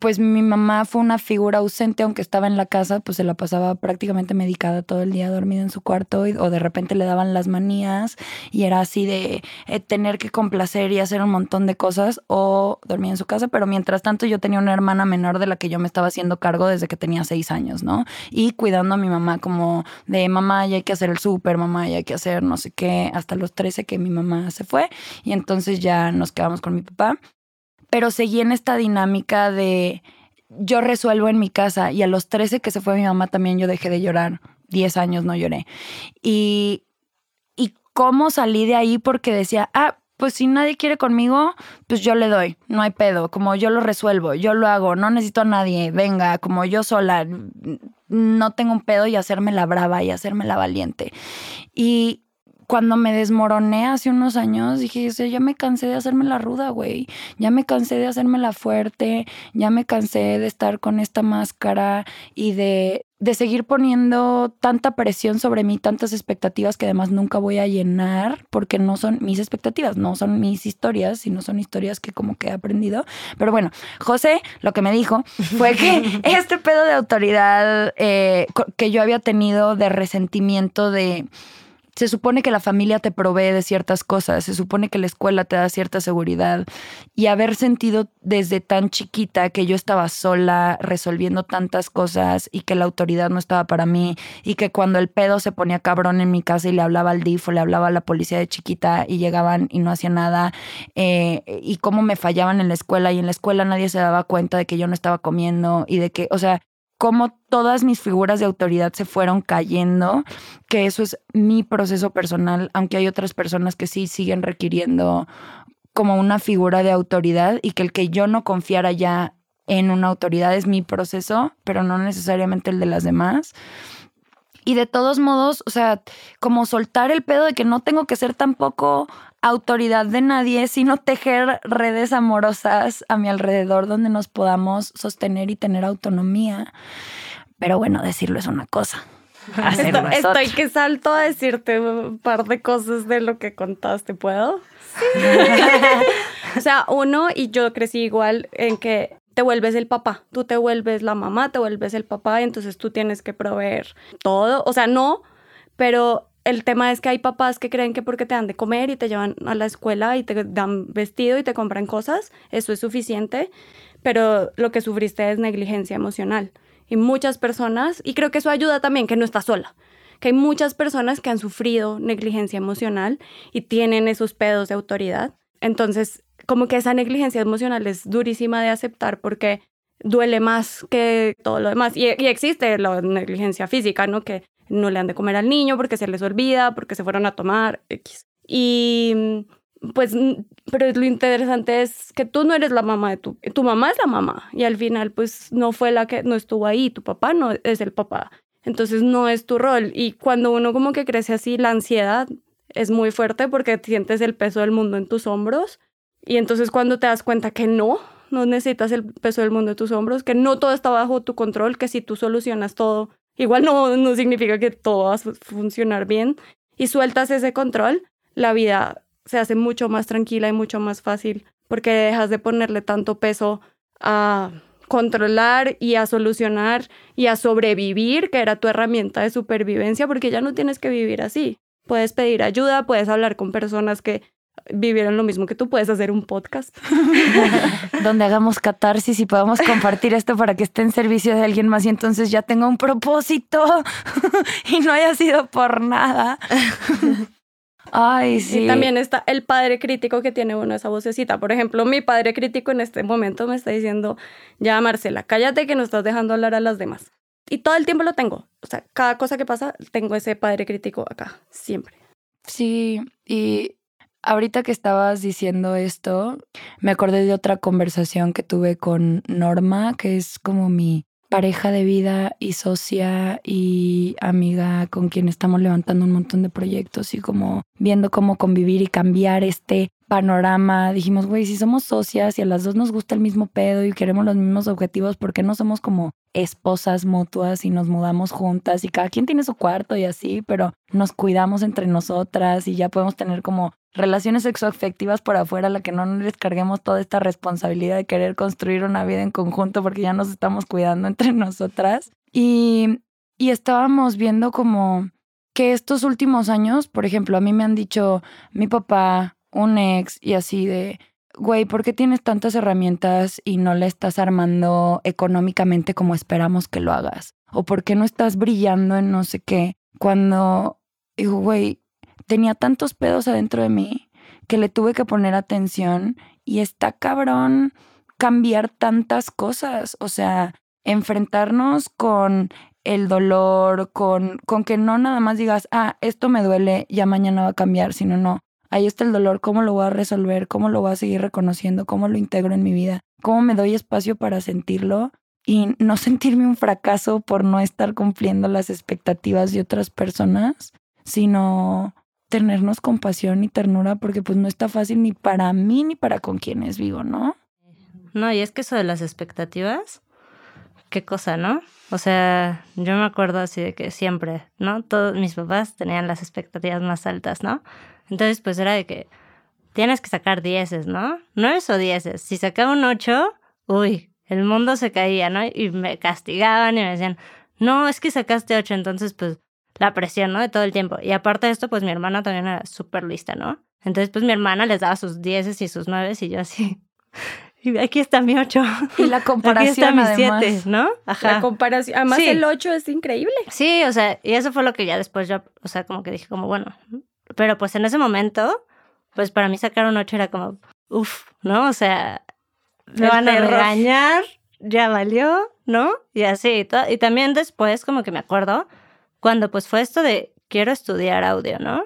pues mi mamá fue una figura ausente, aunque estaba en la casa, pues se la pasaba prácticamente medicada todo el día, dormida en su cuarto, o de repente le daban las manías y era así de eh, tener que complacer y hacer un montón de cosas, o dormía en su casa, pero mientras tanto yo tenía una hermana menor de la que yo me estaba haciendo cargo desde que tenía seis años, ¿no? Y cuidando a mi mamá como de mamá, ya hay que hacer el súper, mamá, ya hay que hacer no sé qué, hasta los 13 que mi mamá se fue, y entonces ya nos quedamos con mi papá pero seguí en esta dinámica de yo resuelvo en mi casa y a los 13 que se fue mi mamá también yo dejé de llorar. 10 años no lloré. Y, y cómo salí de ahí porque decía, ah, pues si nadie quiere conmigo, pues yo le doy, no hay pedo, como yo lo resuelvo, yo lo hago, no necesito a nadie, venga, como yo sola, no tengo un pedo y hacerme la brava y hacerme la valiente. Y cuando me desmoroné hace unos años, dije, ya me cansé de hacerme la ruda, güey. Ya me cansé de hacerme la fuerte, ya me cansé de estar con esta máscara y de, de seguir poniendo tanta presión sobre mí, tantas expectativas que además nunca voy a llenar porque no son mis expectativas, no son mis historias, sino son historias que como que he aprendido. Pero bueno, José lo que me dijo fue que [laughs] este pedo de autoridad eh, que yo había tenido de resentimiento de se supone que la familia te provee de ciertas cosas, se supone que la escuela te da cierta seguridad y haber sentido desde tan chiquita que yo estaba sola resolviendo tantas cosas y que la autoridad no estaba para mí y que cuando el pedo se ponía cabrón en mi casa y le hablaba al DIF o le hablaba a la policía de chiquita y llegaban y no hacían nada eh, y cómo me fallaban en la escuela y en la escuela nadie se daba cuenta de que yo no estaba comiendo y de que, o sea, cómo todas mis figuras de autoridad se fueron cayendo, que eso es mi proceso personal, aunque hay otras personas que sí siguen requiriendo como una figura de autoridad y que el que yo no confiara ya en una autoridad es mi proceso, pero no necesariamente el de las demás. Y de todos modos, o sea, como soltar el pedo de que no tengo que ser tampoco autoridad de nadie, sino tejer redes amorosas a mi alrededor donde nos podamos sostener y tener autonomía. Pero bueno, decirlo es una cosa. [laughs] Hacerlo es Estoy otra. que salto a decirte un par de cosas de lo que contaste, ¿puedo? [laughs] o sea, uno, y yo crecí igual en que te vuelves el papá, tú te vuelves la mamá, te vuelves el papá, entonces tú tienes que proveer todo. O sea, no, pero el tema es que hay papás que creen que porque te dan de comer y te llevan a la escuela y te dan vestido y te compran cosas, eso es suficiente, pero lo que sufriste es negligencia emocional. Y muchas personas, y creo que eso ayuda también, que no estás sola, que hay muchas personas que han sufrido negligencia emocional y tienen esos pedos de autoridad. Entonces, como que esa negligencia emocional es durísima de aceptar porque duele más que todo lo demás. Y, y existe la negligencia física, ¿no? Que no le han de comer al niño porque se les olvida, porque se fueron a tomar X. Y pues, pero lo interesante es que tú no eres la mamá de tu, tu mamá es la mamá y al final pues no fue la que no estuvo ahí, tu papá no es el papá. Entonces no es tu rol y cuando uno como que crece así, la ansiedad es muy fuerte porque sientes el peso del mundo en tus hombros y entonces cuando te das cuenta que no, no necesitas el peso del mundo en tus hombros, que no todo está bajo tu control, que si tú solucionas todo, igual no, no significa que todo va a funcionar bien y sueltas ese control, la vida se hace mucho más tranquila y mucho más fácil porque dejas de ponerle tanto peso a controlar y a solucionar y a sobrevivir, que era tu herramienta de supervivencia, porque ya no tienes que vivir así. Puedes pedir ayuda, puedes hablar con personas que vivieron lo mismo que tú, puedes hacer un podcast. [laughs] Donde hagamos catarsis y podamos compartir esto para que esté en servicio de alguien más y entonces ya tenga un propósito [laughs] y no haya sido por nada. [laughs] Ay, sí. Y también está el padre crítico que tiene uno esa vocecita. Por ejemplo, mi padre crítico en este momento me está diciendo, ya Marcela, cállate que no estás dejando hablar a las demás. Y todo el tiempo lo tengo. O sea, cada cosa que pasa, tengo ese padre crítico acá, siempre. Sí, y ahorita que estabas diciendo esto, me acordé de otra conversación que tuve con Norma, que es como mi pareja de vida y socia y amiga con quien estamos levantando un montón de proyectos y como viendo cómo convivir y cambiar este panorama. Dijimos, güey, si somos socias y a las dos nos gusta el mismo pedo y queremos los mismos objetivos, ¿por qué no somos como esposas mutuas y nos mudamos juntas y cada quien tiene su cuarto y así, pero nos cuidamos entre nosotras y ya podemos tener como relaciones sexoafectivas por afuera, la que no les carguemos toda esta responsabilidad de querer construir una vida en conjunto porque ya nos estamos cuidando [laughs] entre nosotras. Y, y estábamos viendo como que estos últimos años, por ejemplo, a mí me han dicho mi papá, un ex y así de, güey, ¿por qué tienes tantas herramientas y no le estás armando económicamente como esperamos que lo hagas? ¿O por qué no estás brillando en no sé qué? Cuando digo, güey, tenía tantos pedos adentro de mí que le tuve que poner atención y está cabrón cambiar tantas cosas, o sea, enfrentarnos con el dolor, con, con que no nada más digas, ah, esto me duele, ya mañana va a cambiar, sino no, ahí está el dolor, cómo lo voy a resolver, cómo lo voy a seguir reconociendo, cómo lo integro en mi vida, cómo me doy espacio para sentirlo y no [laughs] sentirme un fracaso por no estar cumpliendo las expectativas de otras personas, sino tenernos compasión y ternura porque pues no está fácil ni para mí ni para con quienes vivo, ¿no? No, y es que eso de las expectativas, qué cosa, ¿no? O sea, yo me acuerdo así de que siempre, ¿no? Todos mis papás tenían las expectativas más altas, ¿no? Entonces, pues era de que tienes que sacar dieces, ¿no? Nueves o dieces. Si sacaba un ocho, uy, el mundo se caía, ¿no? Y me castigaban y me decían, no, es que sacaste ocho, entonces pues la presión, ¿no? De todo el tiempo. Y aparte de esto, pues mi hermana también era súper lista, ¿no? Entonces, pues mi hermana les daba sus dieces y sus nueves y yo así. [laughs] Y aquí está mi ocho. Y la comparación [laughs] Aquí está mi además. siete, ¿no? Ajá. La comparación, además Sí. el 8 es increíble. Sí, o sea, y eso fue lo que ya después yo, o sea, como que dije como, bueno, pero pues en ese momento, pues para mí sacar un 8 era como, uff, ¿no? O sea, me El van a terror. regañar, ya valió, ¿no? Y así, y, y también después como que me acuerdo cuando pues fue esto de quiero estudiar audio, ¿no?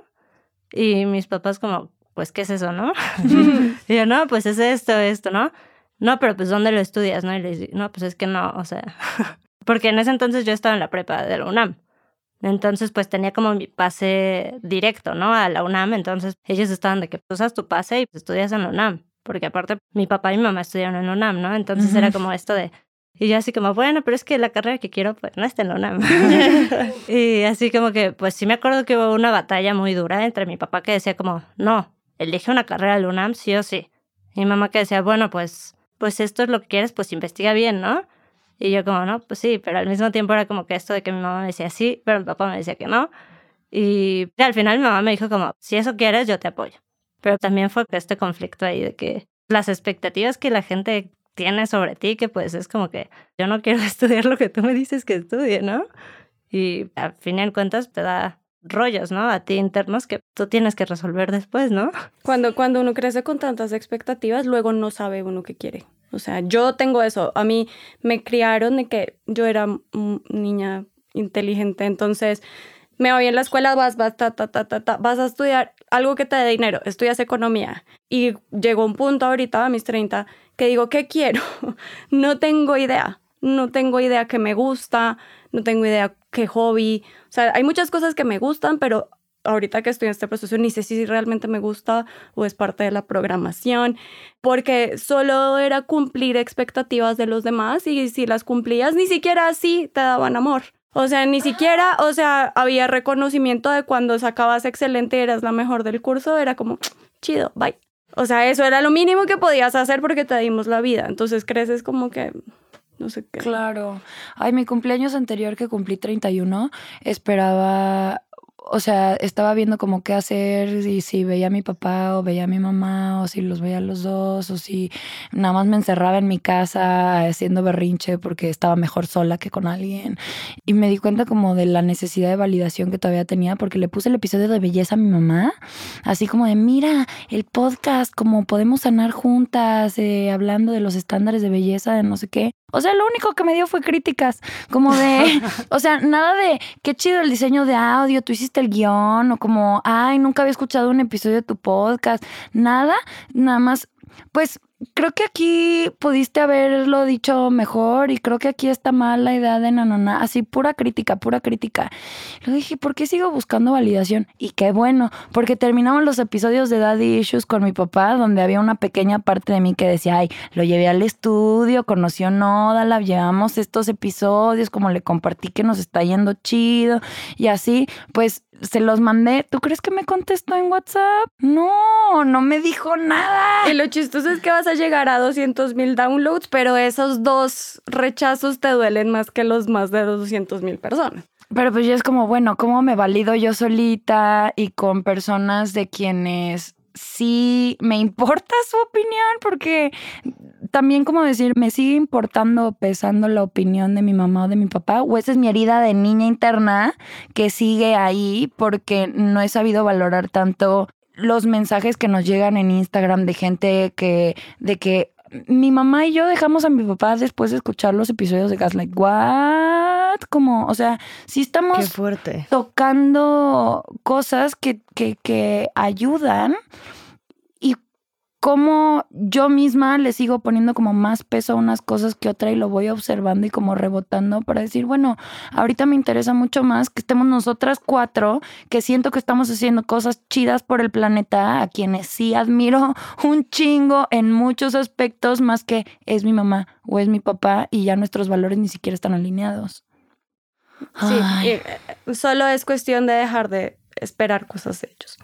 Y mis papás como, pues, ¿qué es eso, no? [laughs] [laughs] y yo, no, pues es esto, esto, ¿no? No, pero pues, ¿dónde lo estudias, no? Y les digo, no, pues es que no, o sea, [laughs] porque en ese entonces yo estaba en la prepa de la UNAM. Entonces, pues tenía como mi pase directo, ¿no? A la UNAM. Entonces, ellos estaban de que usas tu pase y estudias en la UNAM. Porque aparte, mi papá y mi mamá estudiaron en la UNAM, ¿no? Entonces era como esto de, y yo así como, bueno, pero es que la carrera que quiero, pues no está en la [laughs] UNAM. y así como que, pues sí me acuerdo que hubo una batalla muy dura entre mi papá que decía como, no, elige una carrera de la UNAM sí o sí. Y mi mamá que decía, bueno, pues, pues esto es lo que quieres, pues investiga bien, ¿no? Y yo como, no, pues sí, pero al mismo tiempo era como que esto de que mi mamá me decía sí, pero mi papá me decía que no. Y al final mi mamá me dijo como, si eso quieres, yo te apoyo. Pero también fue este conflicto ahí de que las expectativas que la gente tiene sobre ti, que pues es como que yo no quiero [laughs] estudiar lo que tú me dices que estudie, ¿no? Y al fin y al cuentas te da rollos, ¿no? A ti internos que tú tienes que resolver después, ¿no? Cuando, cuando uno crece con tantas expectativas, luego no sabe uno qué quiere. O sea, yo tengo eso. A mí me criaron de que yo era niña inteligente, entonces me voy en la escuela, vas, vas, ta, ta, ta, ta, vas a estudiar algo que te dé dinero, estudias economía. Y llegó un punto ahorita, a mis 30, que digo, ¿qué quiero? [laughs] no tengo idea, no tengo idea que me gusta, no tengo idea qué hobby. O sea, hay muchas cosas que me gustan, pero ahorita que estoy en este proceso ni sé si realmente me gusta o es parte de la programación, porque solo era cumplir expectativas de los demás y si las cumplías ni siquiera así te daban amor. O sea, ni siquiera, o sea, había reconocimiento de cuando sacabas excelente y eras la mejor del curso, era como, chido, bye. O sea, eso era lo mínimo que podías hacer porque te dimos la vida. Entonces creces como que, no sé qué. Claro. Ay, mi cumpleaños anterior que cumplí 31, esperaba o sea, estaba viendo como qué hacer y si veía a mi papá o veía a mi mamá o si los veía a los dos o si nada más me encerraba en mi casa haciendo berrinche porque estaba mejor sola que con alguien. Y me di cuenta como de la necesidad de validación que todavía tenía porque le puse el episodio de belleza a mi mamá, así como de, mira, el podcast, como podemos sanar juntas, eh, hablando de los estándares de belleza, de no sé qué. O sea, lo único que me dio fue críticas, como de, [laughs] o sea, nada de, qué chido el diseño de audio, tú hiciste el guion, o como, ay, nunca había escuchado un episodio de tu podcast, nada, nada más, pues creo que aquí pudiste haberlo dicho mejor y creo que aquí está mal la idea de nanana, así pura crítica, pura crítica. Lo dije, ¿por qué sigo buscando validación? Y qué bueno, porque terminamos los episodios de Daddy Issues con mi papá, donde había una pequeña parte de mí que decía, ay, lo llevé al estudio, conoció Nodala, llevamos estos episodios, como le compartí que nos está yendo chido y así, pues se los mandé. ¿Tú crees que me contestó en WhatsApp? No, no me dijo nada. Y lo chistoso es que vas a llegar a 200 mil downloads, pero esos dos rechazos te duelen más que los más de 200 mil personas. Pero pues ya es como, bueno, ¿cómo me valido yo solita y con personas de quienes sí me importa su opinión? Porque también como decir, me sigue importando, pesando la opinión de mi mamá o de mi papá, o esa es mi herida de niña interna que sigue ahí porque no he sabido valorar tanto los mensajes que nos llegan en Instagram de gente que, de que mi mamá y yo dejamos a mi papá después de escuchar los episodios de Gaslight. ¿What? Como, o sea, sí estamos tocando cosas que, que, que ayudan cómo yo misma le sigo poniendo como más peso a unas cosas que otra y lo voy observando y como rebotando para decir, bueno, ahorita me interesa mucho más que estemos nosotras cuatro, que siento que estamos haciendo cosas chidas por el planeta, a quienes sí admiro [laughs] un chingo en muchos aspectos, más que es mi mamá o es mi papá y ya nuestros valores ni siquiera están alineados. Sí, eh, solo es cuestión de dejar de esperar cosas de ellos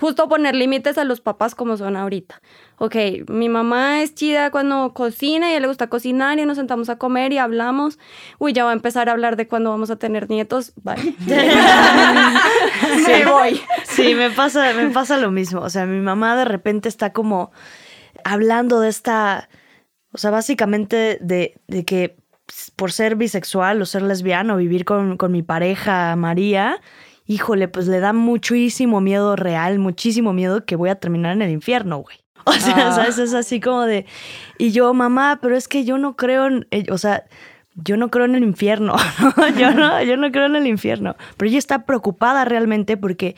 justo poner límites a los papás como son ahorita. Ok, mi mamá es chida cuando cocina y a ella le gusta cocinar y nos sentamos a comer y hablamos. Uy, ya va a empezar a hablar de cuándo vamos a tener nietos. Bye. [laughs] [laughs] me voy. Sí, me pasa, me pasa lo mismo. O sea, mi mamá de repente está como hablando de esta, o sea, básicamente de, de que por ser bisexual o ser lesbiano, vivir con, con mi pareja María, híjole, pues le da muchísimo miedo real, muchísimo miedo que voy a terminar en el infierno, güey. [laughs] O sea, ah. ¿sabes? Es así como de... Y yo, mamá, pero es que yo no creo en... Eh, o sea, yo no creo en el infierno. [laughs] yo, no, yo no creo en el infierno. Pero ella está preocupada realmente porque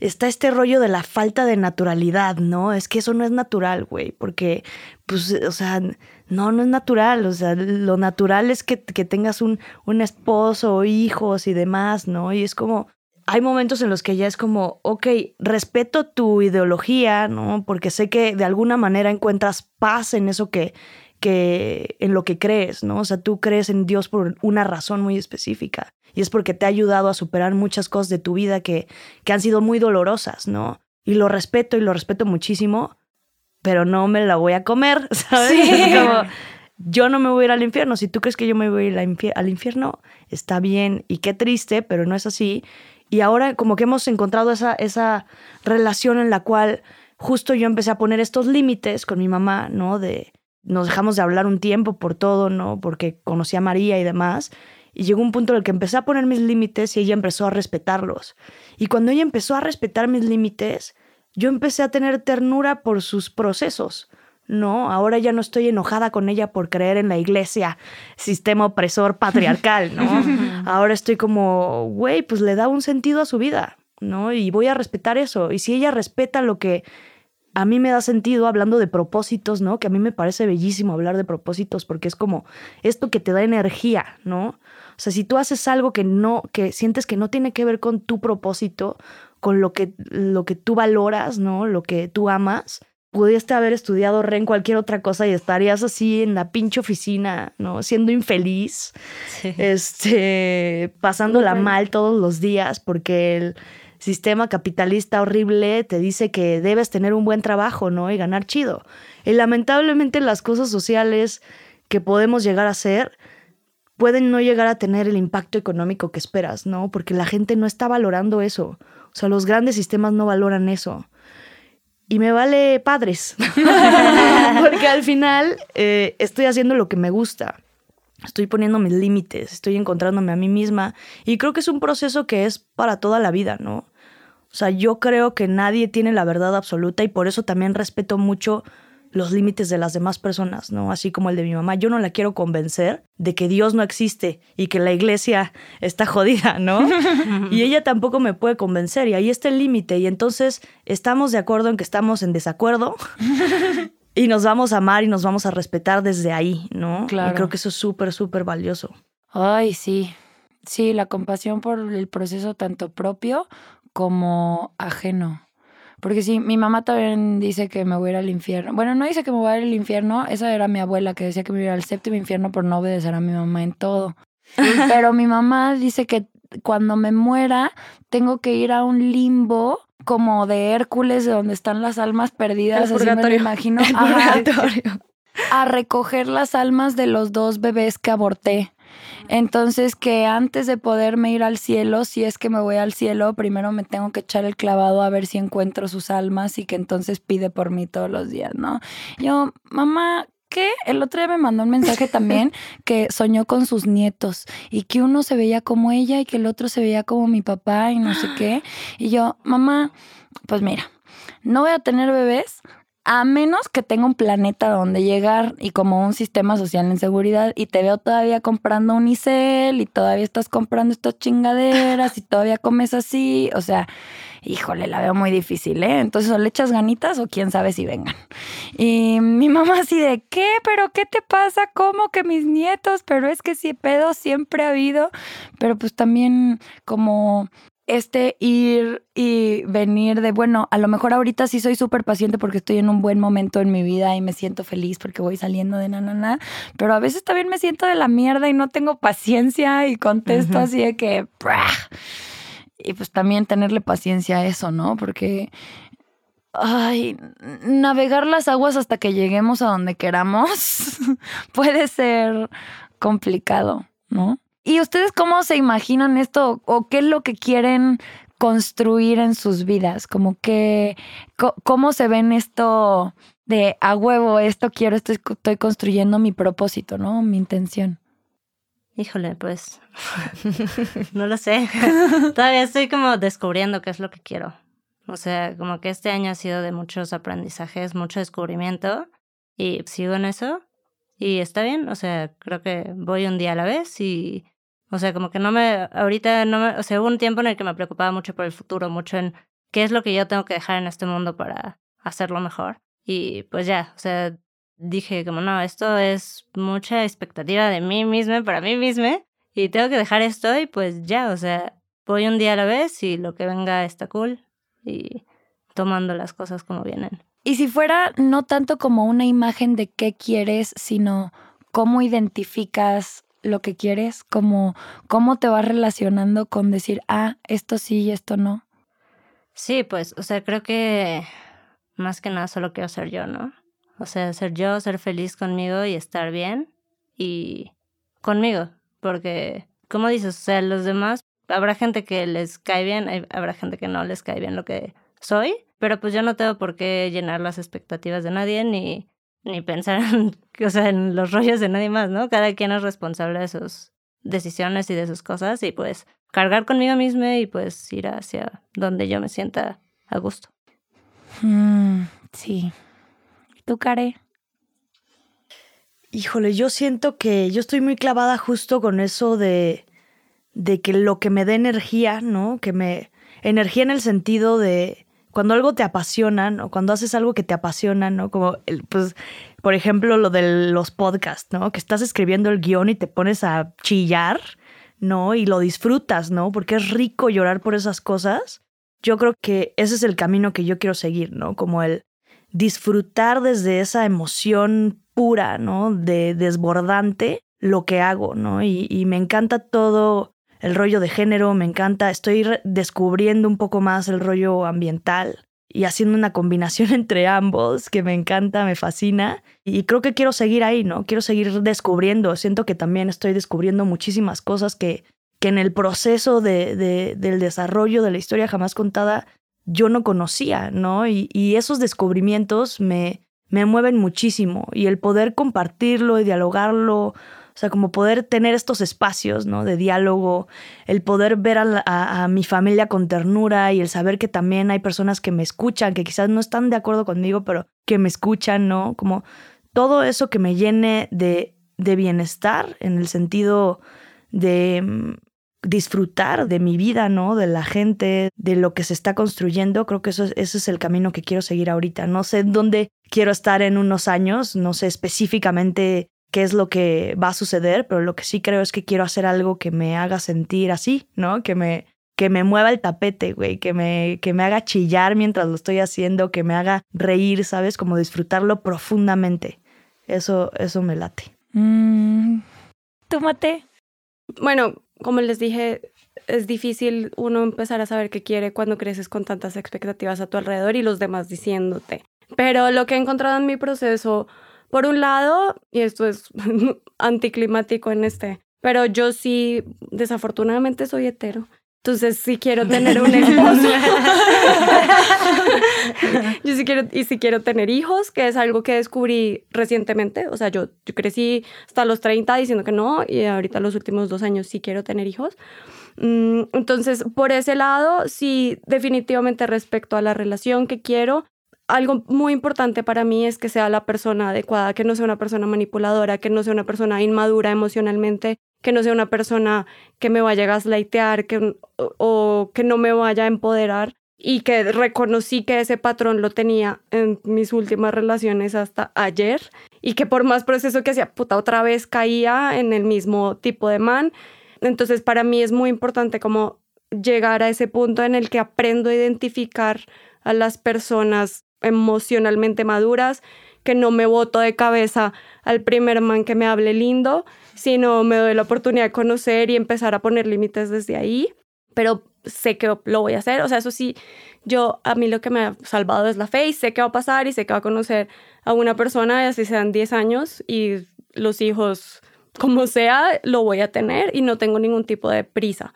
está este rollo de la falta de naturalidad, ¿no? Es que eso no es natural, güey, porque, pues, o sea, no, no es natural, o sea, lo natural es que, que tengas un, un esposo, hijos y demás, ¿no? Y es como, hay momentos en los que ya es como, ok, respeto tu ideología, ¿no? Porque sé que de alguna manera encuentras paz en eso que, que en lo que crees, ¿no? O sea, tú crees en Dios por una razón muy específica y es porque te ha ayudado a superar muchas cosas de tu vida que, que han sido muy dolorosas, ¿no? Y lo respeto y lo respeto muchísimo, pero no me la voy a comer, [laughs] ¿sabes? Es como, yo no me voy a ir al infierno. Si tú crees que yo me voy a ir al infierno, está bien y qué triste, pero no es así. Y ahora como que hemos encontrado esa, esa relación en la cual justo yo empecé a poner estos límites con mi mamá, ¿no? De nos dejamos de hablar un tiempo por todo, ¿no? Porque conocí a María y demás. Y llegó un punto en el que empecé a poner mis límites y ella empezó a respetarlos. Y cuando ella empezó a respetar mis límites, yo empecé a tener ternura por sus procesos. No, ahora ya no estoy enojada con ella por creer en la iglesia, sistema opresor patriarcal, ¿no? [laughs] ahora estoy como, güey, pues le da un sentido a su vida, ¿no? Y voy a respetar eso. Y si ella respeta lo que a mí me da sentido hablando de propósitos, ¿no? Que a mí me parece bellísimo hablar de propósitos porque es como esto que te da energía, ¿no? O sea, si tú haces algo que no, que sientes que no tiene que ver con tu propósito, con lo que, lo que tú valoras, ¿no? Lo que tú amas, pudiste haber estudiado re en cualquier otra cosa y estarías así en la pinche oficina, ¿no? Siendo infeliz, este, pasándola mal todos los días porque el sistema capitalista horrible te dice que debes tener un buen trabajo, ¿no? Y ganar chido. Y lamentablemente las cosas sociales que podemos llegar a hacer pueden no llegar a tener el impacto económico que esperas, ¿no? Porque la gente no está valorando eso. O sea, los grandes sistemas no valoran eso. Y me vale padres. [laughs] Porque al final eh, estoy haciendo lo que me gusta. Estoy poniendo mis límites, estoy encontrándome a mí misma y creo que es un proceso que es para toda la vida, ¿no? O sea, yo creo que nadie tiene la verdad absoluta y por eso también respeto mucho los límites de las demás personas, ¿no? Así como el de mi mamá. Yo no la quiero convencer de que Dios no existe y que la iglesia está jodida, ¿no? [laughs] y ella tampoco me puede convencer y ahí está el límite y entonces estamos de acuerdo en que estamos en desacuerdo [laughs] y nos vamos a amar y nos vamos a respetar desde ahí, ¿no? Claro. Y creo que eso es súper, súper valioso. Ay, sí. Sí, la compasión por el proceso tanto propio como ajeno. Porque sí, mi mamá también dice que me voy a ir al infierno. Bueno, no dice que me voy a ir al infierno. Esa era mi abuela que decía que me iba al séptimo infierno por no obedecer a mi mamá en todo. [laughs] Pero mi mamá dice que cuando me muera tengo que ir a un limbo como de Hércules, de donde están las almas perdidas, así me lo imagino. [laughs] a recoger las almas de los dos bebés que aborté. Entonces que antes de poderme ir al cielo, si es que me voy al cielo, primero me tengo que echar el clavado a ver si encuentro sus almas y que entonces pide por mí todos los días, ¿no? Yo, mamá, ¿qué? El otro día me mandó un mensaje [laughs] también que soñó con sus nietos y que uno se veía como ella y que el otro se veía como mi papá y no sé qué. [gasps] Y yo, mamá, pues mira, no voy a tener bebés a menos que tenga un planeta donde llegar y como un sistema social en seguridad y te veo todavía comprando unicel y todavía estás comprando estas chingaderas y todavía comes así, o sea, híjole, la veo muy difícil, ¿eh? Entonces o le echas ganitas o quién sabe si vengan. Y mi mamá así de, ¿qué? ¿Pero qué te pasa? ¿Cómo que mis nietos? Pero es que sí, pedo siempre ha habido, pero pues también como este ir y venir de, bueno, a lo mejor ahorita sí soy súper paciente porque estoy en un buen momento en mi vida y me siento feliz porque voy saliendo de na, pero a veces también me siento de la mierda y no tengo paciencia y contesto así de que, y pues también tenerle paciencia a eso, ¿no? Porque, ay, navegar las aguas hasta que lleguemos a donde queramos [laughs] puede ser complicado, ¿no? ¿Y ustedes cómo se imaginan esto o qué es lo que quieren construir en sus vidas? Como que, ¿cómo se ven esto de a huevo, esto quiero, estoy, estoy construyendo mi propósito, ¿no? Mi intención. Híjole, pues [laughs] no lo sé. [laughs] Todavía estoy como descubriendo qué es lo que quiero. O sea, como que este año ha sido de muchos aprendizajes, mucho descubrimiento y sigo en eso. Y está bien, o sea, creo que voy un día a la vez y o sea, como que no me, ahorita no me, o sea, hubo un tiempo en el que me preocupaba mucho por el futuro, mucho en qué es lo que yo tengo que dejar en este mundo para hacerlo mejor. Y pues ya, o sea, dije como no, esto es mucha expectativa de mí misma, para mí misma, y tengo que dejar esto y pues ya, o sea, voy un día a la vez y lo que venga está cool y tomando las cosas como vienen. Y si fuera no tanto como una imagen de qué quieres, sino cómo identificas lo que quieres, como cómo te vas relacionando con decir, ah, esto sí y esto no. Sí, pues, o sea, creo que más que nada solo quiero ser yo, ¿no? O sea, ser yo, ser feliz conmigo y estar bien y conmigo, porque, como dices, o sea, los demás, habrá gente que les cae bien, habrá gente que no les cae bien lo que soy, pero pues yo no tengo por qué llenar las expectativas de nadie ni, ni pensar en, [laughs] o sea, en los rollos de nadie más, ¿no? Cada quien es responsable de sus decisiones y de sus cosas y pues cargar conmigo misma y pues ir hacia donde yo me sienta a gusto. Mm, sí. ¿Y tú, Care? Híjole, yo siento que yo estoy muy clavada justo con eso de, de que lo que me dé energía, ¿no? Que me... Energía en el sentido de cuando algo te apasiona, o cuando haces algo que te apasiona, ¿no? Como, el, pues, por ejemplo, lo de los podcasts, ¿no? Que estás escribiendo el guion y te pones a chillar, ¿no? Y lo disfrutas, ¿no? Porque es rico llorar por esas cosas. Yo creo que ese es el camino que yo quiero seguir, ¿no? Como el disfrutar desde esa emoción pura, ¿no? De desbordante lo que hago, ¿no? Y me encanta todo el rollo de género, me encanta, estoy descubriendo un poco más el rollo ambiental y haciendo una combinación [laughs] entre ambos que me encanta, me fascina y creo que quiero seguir ahí, ¿no? Quiero seguir descubriendo, siento que también estoy descubriendo muchísimas cosas que, que en el proceso de, de, del desarrollo de la historia jamás contada yo no conocía, ¿no? Y, y esos descubrimientos me, me mueven muchísimo y el poder compartirlo y dialogarlo o sea, como poder tener estos espacios, ¿no? De diálogo, el poder ver a, mi familia con ternura y el saber que también hay personas que me escuchan, que quizás no están de acuerdo conmigo, pero que me escuchan, ¿no? Como todo eso que me llene de, de bienestar en el sentido de mm, disfrutar de mi vida, ¿no? De la gente, de lo que se está construyendo. Creo que eso, ese es el camino que quiero seguir ahorita. No sé dónde quiero estar en unos años, no sé específicamente qué es lo que va a suceder, pero lo que sí creo es que quiero hacer algo que me haga sentir así, ¿no? Que me, que me mueva el tapete, güey, que me, que me haga chillar mientras lo estoy haciendo, que me haga reír, ¿sabes? Como disfrutarlo profundamente. Eso, eso me late. Mm, tómate. Bueno, como les dije, es difícil uno empezar a saber qué quiere cuando creces con tantas expectativas a tu alrededor y los demás diciéndote. Pero lo que he encontrado en mi proceso por un lado, y esto es [laughs] anticlimático en este, pero yo sí, desafortunadamente soy hetero. Entonces sí quiero tener un esposo. [laughs] yo sí quiero, y sí quiero tener hijos, que es algo que descubrí recientemente. O sea, yo, yo crecí hasta los 30 diciendo que no, y ahorita los últimos dos años sí quiero tener hijos. Mm, entonces, por ese lado, sí, definitivamente respecto a la relación que quiero, algo muy importante para mí es que sea la persona adecuada, que no sea una persona manipuladora, que no sea una persona inmadura emocionalmente, que no sea una persona que me vaya a gaslightear que, o, que no me vaya a empoderar y que reconocí que ese patrón lo tenía en mis últimas relaciones hasta ayer y que por más proceso que hacía, puta, otra vez caía en el mismo tipo de man. Entonces para mí es muy importante como llegar a ese punto en el que aprendo a identificar a las personas emocionalmente maduras, que no me voto de cabeza al primer man que me hable lindo, sino me doy la oportunidad de conocer y empezar a poner límites desde ahí, pero sé que lo voy a hacer, o sea, eso sí, yo a mí lo que me ha salvado es la fe y sé que va a pasar y sé que va a conocer a una persona, así sean 10 años y los hijos, como sea, lo voy a tener y no tengo ningún tipo de prisa.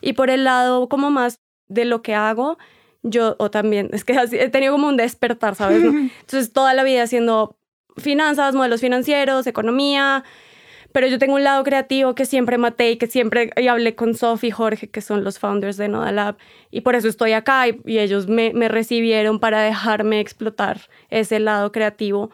Y por el lado como más de lo que hago, yo, o también, es que he tenido como un despertar, ¿sabes? [laughs] Entonces, toda la vida haciendo finanzas, modelos financieros, economía, pero yo tengo un lado creativo que siempre maté y que siempre y hablé con Sophie y Jorge, que son los founders de Nodalab, y por eso estoy acá y, y ellos me, me, recibieron para dejarme explotar ese lado creativo,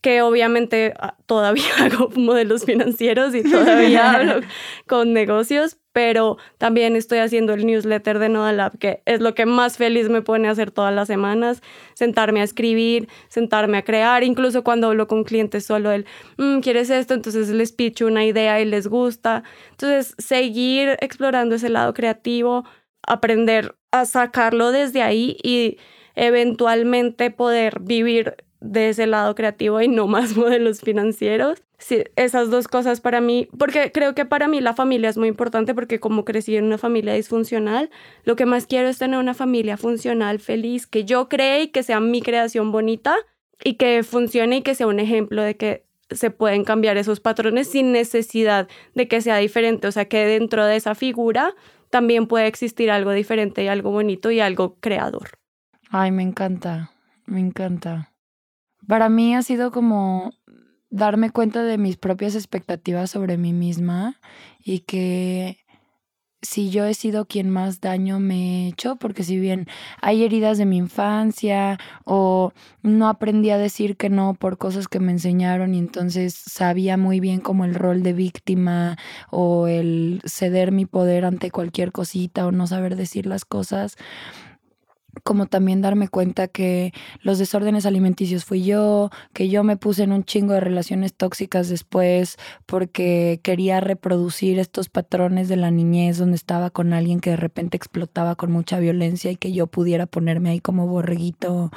que obviamente ah, todavía [laughs] hago modelos financieros y todavía [laughs] hablo con negocios, pero también estoy haciendo el newsletter de Nodalab, que es lo que más feliz me pone hacer todas las semanas, sentarme a escribir, sentarme a crear, incluso cuando hablo con clientes solo el, mm, ¿quieres esto? Entonces les picho una idea y les gusta. Entonces, seguir explorando ese lado creativo, aprender a sacarlo desde ahí y eventualmente poder vivir de ese lado creativo y no más [laughs] modelos financieros. Sí, esas dos cosas para mí, porque creo que para mí la familia es muy importante porque como crecí en una familia disfuncional, lo que más quiero es tener una familia funcional, feliz, que yo cree y que sea mi creación bonita y que funcione y que sea un ejemplo de que se pueden cambiar esos patrones sin necesidad de que sea diferente, o sea, que dentro de esa figura también puede existir algo diferente y algo bonito y algo creador. Ay, me encanta, me encanta. Para mí ha sido como darme cuenta de mis propias expectativas sobre mí misma y que si yo he sido quien más daño me he hecho, porque si bien hay heridas de mi infancia o no aprendí a decir que no por cosas que me enseñaron y entonces sabía muy bien como el rol de víctima o el ceder mi poder ante cualquier cosita o no saber decir las cosas, como también darme cuenta que los desórdenes alimenticios fui yo, que yo me puse en un chingo de relaciones tóxicas después porque quería reproducir estos patrones de la niñez donde estaba con alguien que de repente explotaba con mucha violencia y que yo pudiera ponerme ahí como borreguito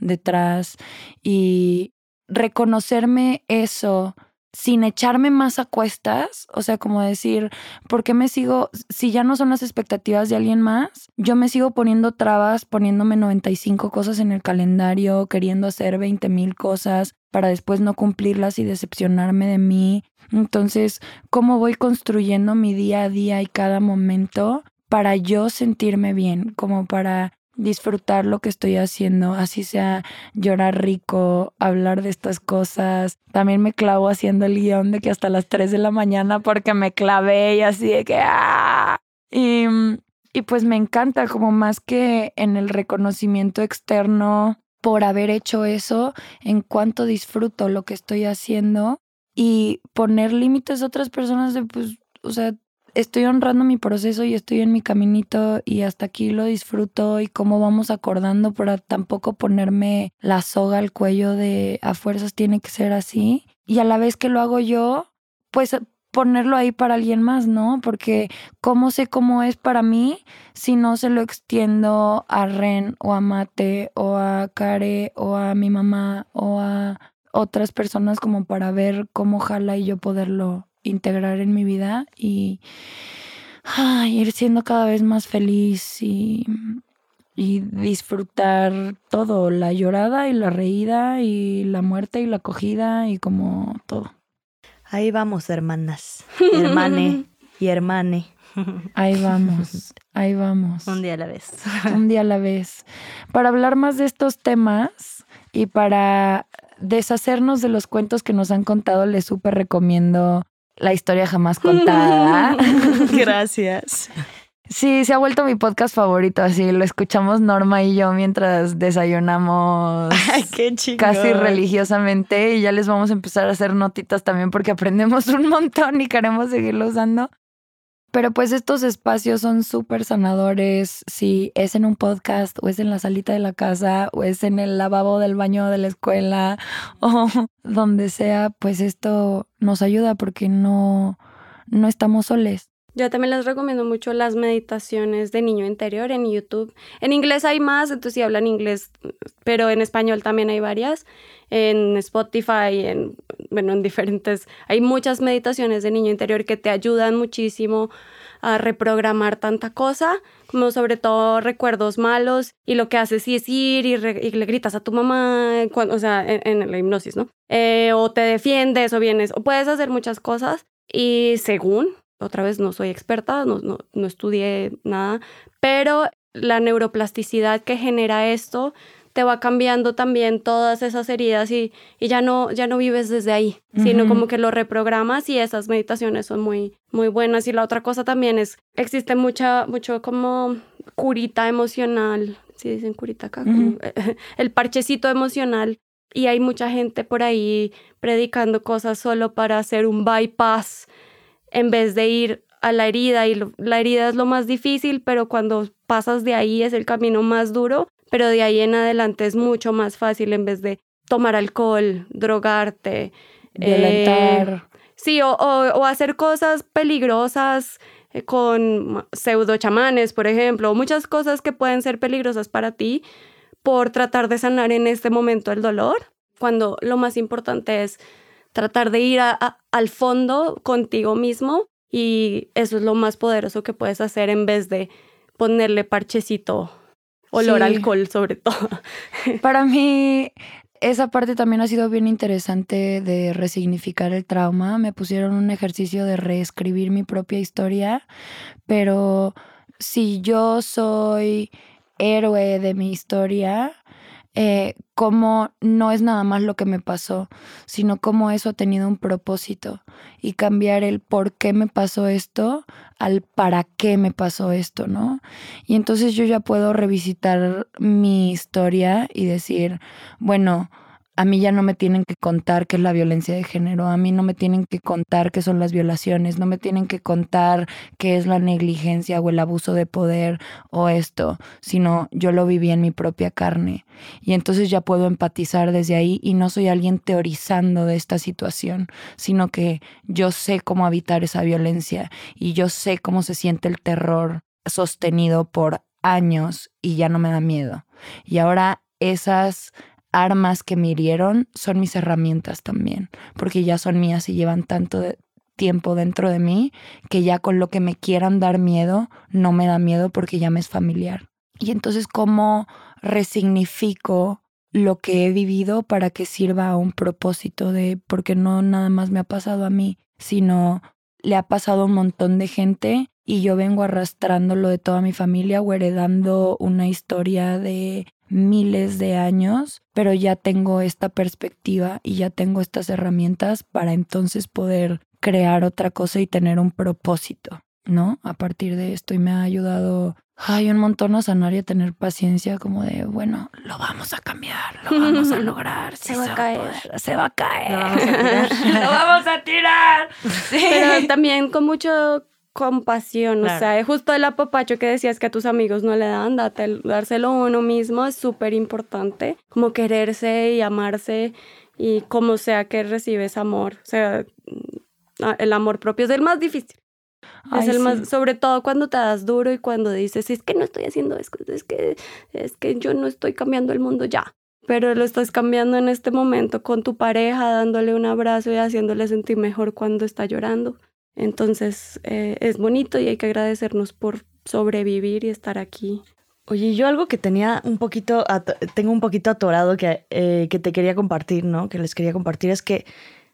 detrás. Y reconocerme eso sin echarme más a cuestas, o sea, como decir, ¿por qué me sigo, si ya no son las expectativas de alguien más, yo me sigo poniendo trabas, poniéndome 95 cosas en el calendario, queriendo hacer 20 mil cosas para después no cumplirlas y decepcionarme de mí? Entonces, ¿cómo voy construyendo mi día a día y cada momento para yo sentirme bien, como para disfrutar lo que estoy haciendo, así sea llorar rico, hablar de estas cosas. También me clavo haciendo el guion de que hasta las 3 de la mañana porque me clavé y así de que... ¡ah! Y, y pues me encanta como más que en el reconocimiento externo por haber hecho eso, en cuanto disfruto lo que estoy haciendo y poner límites a otras personas de pues, o sea, estoy honrando mi proceso y estoy en mi caminito y hasta aquí lo disfruto y cómo vamos acordando para tampoco ponerme la soga al cuello de a fuerzas tiene que ser así. Y a la vez que lo hago yo, pues ponerlo ahí para alguien más, ¿no? Porque cómo sé cómo es para mí si no se lo extiendo a Ren o a Mate o a Care o a mi mamá o a otras personas como para ver cómo jala y yo poderlo integrar en mi vida y ir siendo cada vez más feliz y, y disfrutar todo, la llorada y la reída y la muerte y la acogida y como todo. Ahí vamos, hermanas, hermane y hermane. Ahí [laughs] vamos, ahí vamos. Un día a la vez. Un día a la vez. Para hablar más de estos temas y para deshacernos de los cuentos que nos han contado, les súper recomiendo la historia jamás contada. [laughs] Gracias. Sí, se ha vuelto mi podcast favorito, así lo escuchamos Norma y yo mientras desayunamos [laughs] Ay, qué casi religiosamente y ya les vamos a empezar a hacer notitas también porque aprendemos un montón y queremos seguirlo usando. Pero pues estos espacios son súper sanadores, si es en un podcast o es en la salita de la casa o es en el lavabo del baño de la escuela [laughs] o donde sea, pues esto nos ayuda porque no, no estamos soles. Yo también les recomiendo mucho las meditaciones de niño interior en YouTube. En inglés hay más, entonces si hablan inglés, pero en español también hay varias. En Spotify, en, bueno, en diferentes, hay muchas meditaciones de niño interior que te ayudan muchísimo a reprogramar tanta cosa, como sobre todo recuerdos malos y lo que haces es ir y, le gritas a tu mamá, cuando, o sea, en, la hipnosis, ¿no? Eh, o te defiendes o vienes, o puedes hacer muchas cosas y según, otra vez no soy experta, no, no, no estudié nada, pero la neuroplasticidad que genera esto te va cambiando también todas esas heridas y, y ya, no, ya no vives desde ahí, sino como que lo reprogramas y esas meditaciones son muy, muy buenas. Y la otra cosa también es, existe mucha, mucho como curita emocional, si dicen curita acá, [laughs] el parchecito emocional. Y hay mucha gente por ahí predicando cosas solo para hacer un bypass en vez de ir a la herida y la herida es lo más difícil, pero cuando pasas de ahí es el camino más duro, pero de ahí en adelante es mucho más fácil en vez de tomar alcohol, drogarte, violentar. Eh, sí, o, o, hacer cosas peligrosas eh, con pseudo chamanes, por ejemplo, muchas cosas que pueden ser peligrosas para ti por tratar de sanar en este momento el dolor, cuando lo más importante es tratar de ir al fondo contigo mismo y eso es lo más poderoso que puedes hacer en vez de ponerle parchecito, olor alcohol sobre todo. [laughs] Para mí esa parte también ha sido bien interesante de resignificar el trauma. Me pusieron un ejercicio de reescribir mi propia historia, pero si yo soy héroe de mi historia, eh, cómo no es nada más lo que me pasó, sino cómo eso ha tenido un propósito y cambiar el por qué me pasó esto al para qué me pasó esto, ¿no? Y entonces yo ya puedo revisitar mi historia y decir, bueno, a mí ya no me tienen que contar qué es la violencia de género, a mí no me tienen que contar qué son las violaciones, no me tienen que contar qué es la negligencia o el abuso de poder o esto, sino yo lo viví en mi propia carne. Y entonces ya puedo empatizar desde ahí y no soy alguien teorizando de esta situación, sino que yo sé cómo habitar esa violencia y yo sé cómo se siente el terror sostenido por años y ya no me da miedo. Y ahora esas armas que me hirieron son mis herramientas también, porque ya son mías y llevan tanto tiempo dentro de mí que ya con lo que me quieran dar miedo, no me da miedo porque ya me es familiar. Y entonces, ¿cómo resignifico lo que he vivido para que sirva a un propósito de, porque no nada más me ha pasado a mí, sino le ha pasado a un montón de gente y yo vengo arrastrándolo de toda mi familia o heredando una historia de miles de años, pero ya tengo esta perspectiva y ya tengo estas herramientas para entonces poder crear otra cosa y tener un propósito, ¿no? A partir de esto y me ha ayudado ay, un montón a sanar y a tener paciencia como de, bueno, lo vamos a cambiar, lo vamos a lograr, se, va a caer. se va a caer, [laughs] lo vamos a tirar. [laughs] Pero también con mucho compasión, o sea, justo el apapacho que decías que a tus amigos no le dan, dárselo a uno mismo es súper importante, como quererse y amarse y como sea que recibes amor, o sea, mm, el amor propio es el más difícil. es el más, sobre todo cuando te das duro y cuando dices, es que no estoy haciendo esto, es que, es que yo no estoy cambiando el mundo ya, pero lo estás cambiando en este momento con tu pareja, dándole un abrazo y haciéndole sentir mejor cuando está llorando. Entonces eh, es bonito y hay que agradecernos por sobrevivir y estar aquí. Oye, yo algo que tenía un poquito, tengo un poquito atorado que, eh, que te quería compartir, ¿no? Que les quería compartir es que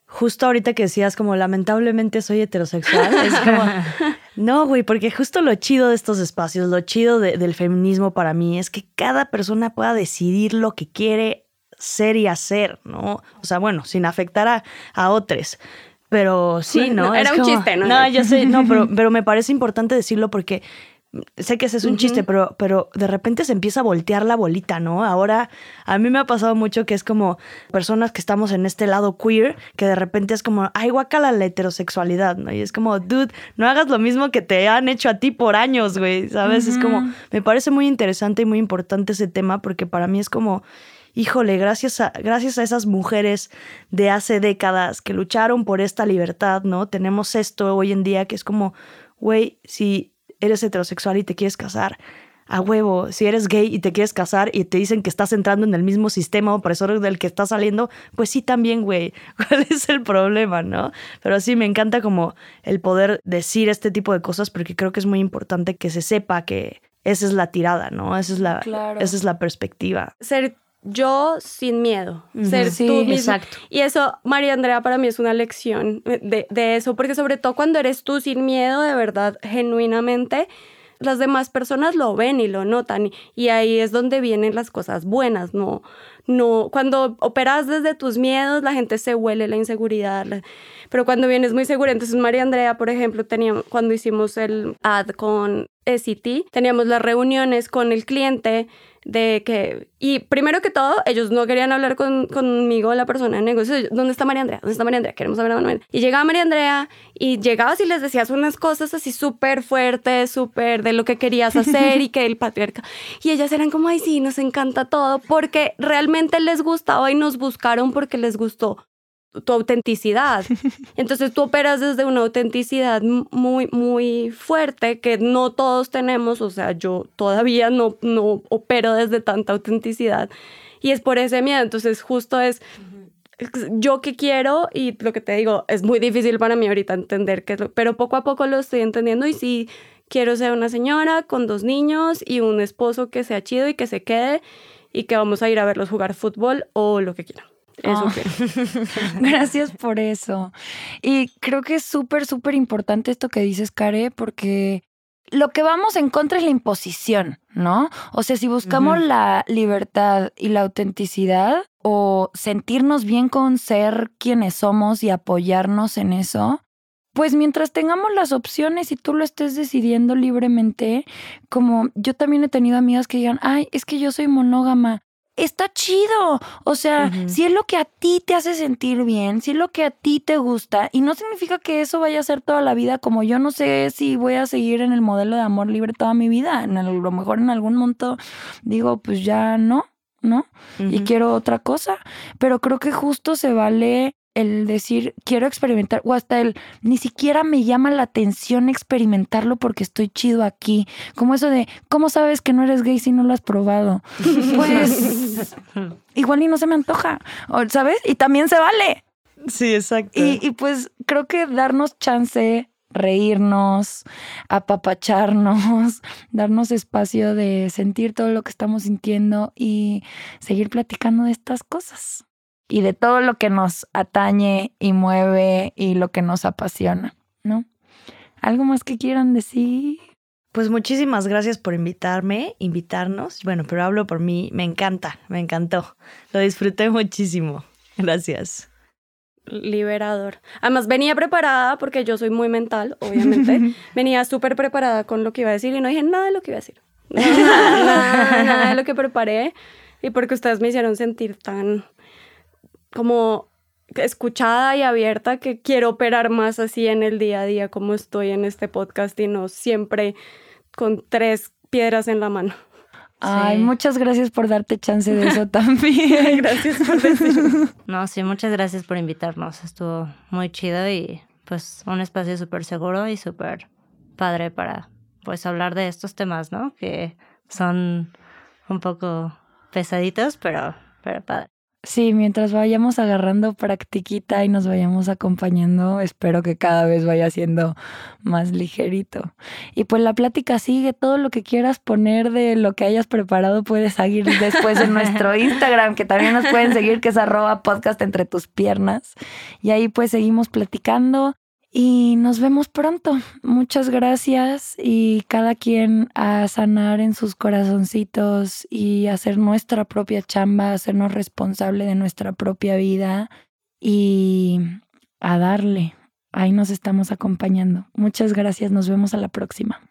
justo ahorita que decías como lamentablemente soy heterosexual, es como, [laughs] no, güey, porque justo lo chido de estos espacios, lo chido del feminismo para mí es que cada persona pueda decidir lo que quiere ser y hacer, ¿no? O sea, bueno, sin afectar a, a otros. Pero sí, [laughs] ¿no? era un chiste, ¿no? No, yo sé, no, pero, [laughs] pero me parece importante decirlo porque sé que ese es un chiste, pero, pero de repente se empieza a voltear la bolita, ¿no? Ahora, a mí me ha pasado mucho que es como personas que estamos en este lado queer, que de repente es como, ay, guacala la heterosexualidad, ¿no? Y es como, dude, no hagas lo mismo que te han hecho a ti por años, güey, ¿sabes? Es como, me parece muy interesante y muy importante ese tema porque para mí es como híjole, gracias a, gracias a esas mujeres de hace décadas que lucharon por esta libertad, ¿no? Tenemos esto hoy en día que es como, güey, si eres heterosexual y te quieres casar, a huevo, si eres gay y te quieres casar y te dicen que estás entrando en el mismo sistema opresor del que estás saliendo, pues sí también, güey, [laughs] ¿cuál es el problema, no? Pero sí, me encanta como el poder decir este tipo de cosas porque creo que es muy importante que se sepa que esa es la tirada, ¿no? Esa es la, esa es la perspectiva. Ser yo sin miedo, ser tú mismo. Exacto. Y eso, María Andrea, para mí es una lección de, de, eso, porque sobre todo cuando eres tú sin miedo, de verdad, genuinamente, las demás personas lo ven y lo notan. Y ahí es donde vienen las cosas buenas, ¿no? no cuando operas desde tus miedos, la gente se huele la inseguridad. pero cuando vienes muy segura, entonces María Andrea, por ejemplo, teníamos, cuando hicimos el ad con SCT, teníamos las reuniones con el cliente de que, y primero que todo, ellos no querían hablar con, conmigo, la persona de negocios, ¿dónde está María Andrea? ¿Dónde está María Andrea? Queremos hablar con Andrea. Y llegaba María Andrea y llegabas y les decías unas cosas así súper fuertes, súper de lo que querías hacer y que el patriarca. Y ellas eran como, ay, sí, nos encanta todo, porque realmente les gustaba y nos buscaron porque les gustó tu autenticidad. [laughs] Entonces tú operas desde una autenticidad muy, muy fuerte que no todos tenemos, o sea, yo todavía no, no opero desde tanta autenticidad y es por ese miedo. Entonces justo es yo que quiero y lo que te digo, es muy difícil para mí ahorita entender que, pero poco a poco lo estoy entendiendo y sí quiero ser una señora con dos niños y un esposo que sea chido y que se quede y que vamos a ir a verlos jugar fútbol o lo que quieran. Eso ah. [laughs] Gracias por eso. Y creo que es súper, súper importante esto que dices, Care, porque lo que vamos en contra es la imposición, ¿no? O sea, si buscamos la libertad y la autenticidad o sentirnos bien con ser quienes somos y apoyarnos en eso, pues mientras tengamos las opciones y tú lo estés decidiendo libremente, como yo también he tenido amigas que digan, ay, es que yo soy monógama está chido. O sea, si es lo que a ti te hace sentir bien, si es lo que a ti te gusta, y no significa que eso vaya a ser toda la vida, como yo no sé si voy a seguir en el modelo de amor libre toda mi vida. a lo mejor en algún momento digo, pues ya no, ¿no? Y quiero otra cosa. Pero creo que justo se vale el decir quiero experimentar o hasta el ni siquiera me llama la atención experimentarlo porque estoy chido aquí. Como eso de, ¿cómo sabes que no eres gay si no lo has probado? [laughs] Pues igual y no se me antoja, ¿sabes? Y también se vale. Sí, exacto. Y, y pues creo que darnos chance, reírnos, apapacharnos, [laughs] darnos espacio de sentir todo lo que estamos sintiendo y seguir platicando de estas cosas y de todo lo que nos atañe y mueve y lo que nos apasiona, ¿no? ¿Algo más que quieran decir? Pues muchísimas gracias por invitarme, invitarnos. Bueno, pero hablo por mí, me encanta, me encantó. Lo disfruté muchísimo. Gracias. Liberador. Además, venía preparada porque yo soy muy mental, obviamente. [laughs] venía súper preparada con lo que iba a decir y no dije nada de lo que iba a decir. [laughs] nada, nada de lo que preparé. Y porque ustedes me hicieron sentir tan como escuchada y abierta que quiero operar más así en el día a día como estoy en este podcast y no siempre con tres piedras en la mano. Ay, muchas gracias por darte chance de eso [laughs] también. gracias por decirlo. [laughs] No, sí, muchas gracias por invitarnos. Estuvo muy chido y pues un espacio súper seguro y súper padre para pues hablar de estos temas, ¿no? Que son un poco pesaditos, pero, pero padre. Sí, mientras vayamos agarrando practiquita y nos vayamos acompañando, espero que cada vez vaya siendo más ligerito. Y pues la plática sigue, todo lo que quieras poner de lo que hayas preparado puedes seguir después en nuestro [laughs] Instagram, que también nos pueden seguir, que es arroba podcast entre tus piernas. Y ahí pues seguimos platicando y nos vemos pronto. Muchas gracias y cada quien a sanar en sus corazoncitos y hacer nuestra propia chamba, hacernos responsable de nuestra propia vida y a darle. Ahí nos estamos acompañando. Muchas gracias. Nos vemos a la próxima.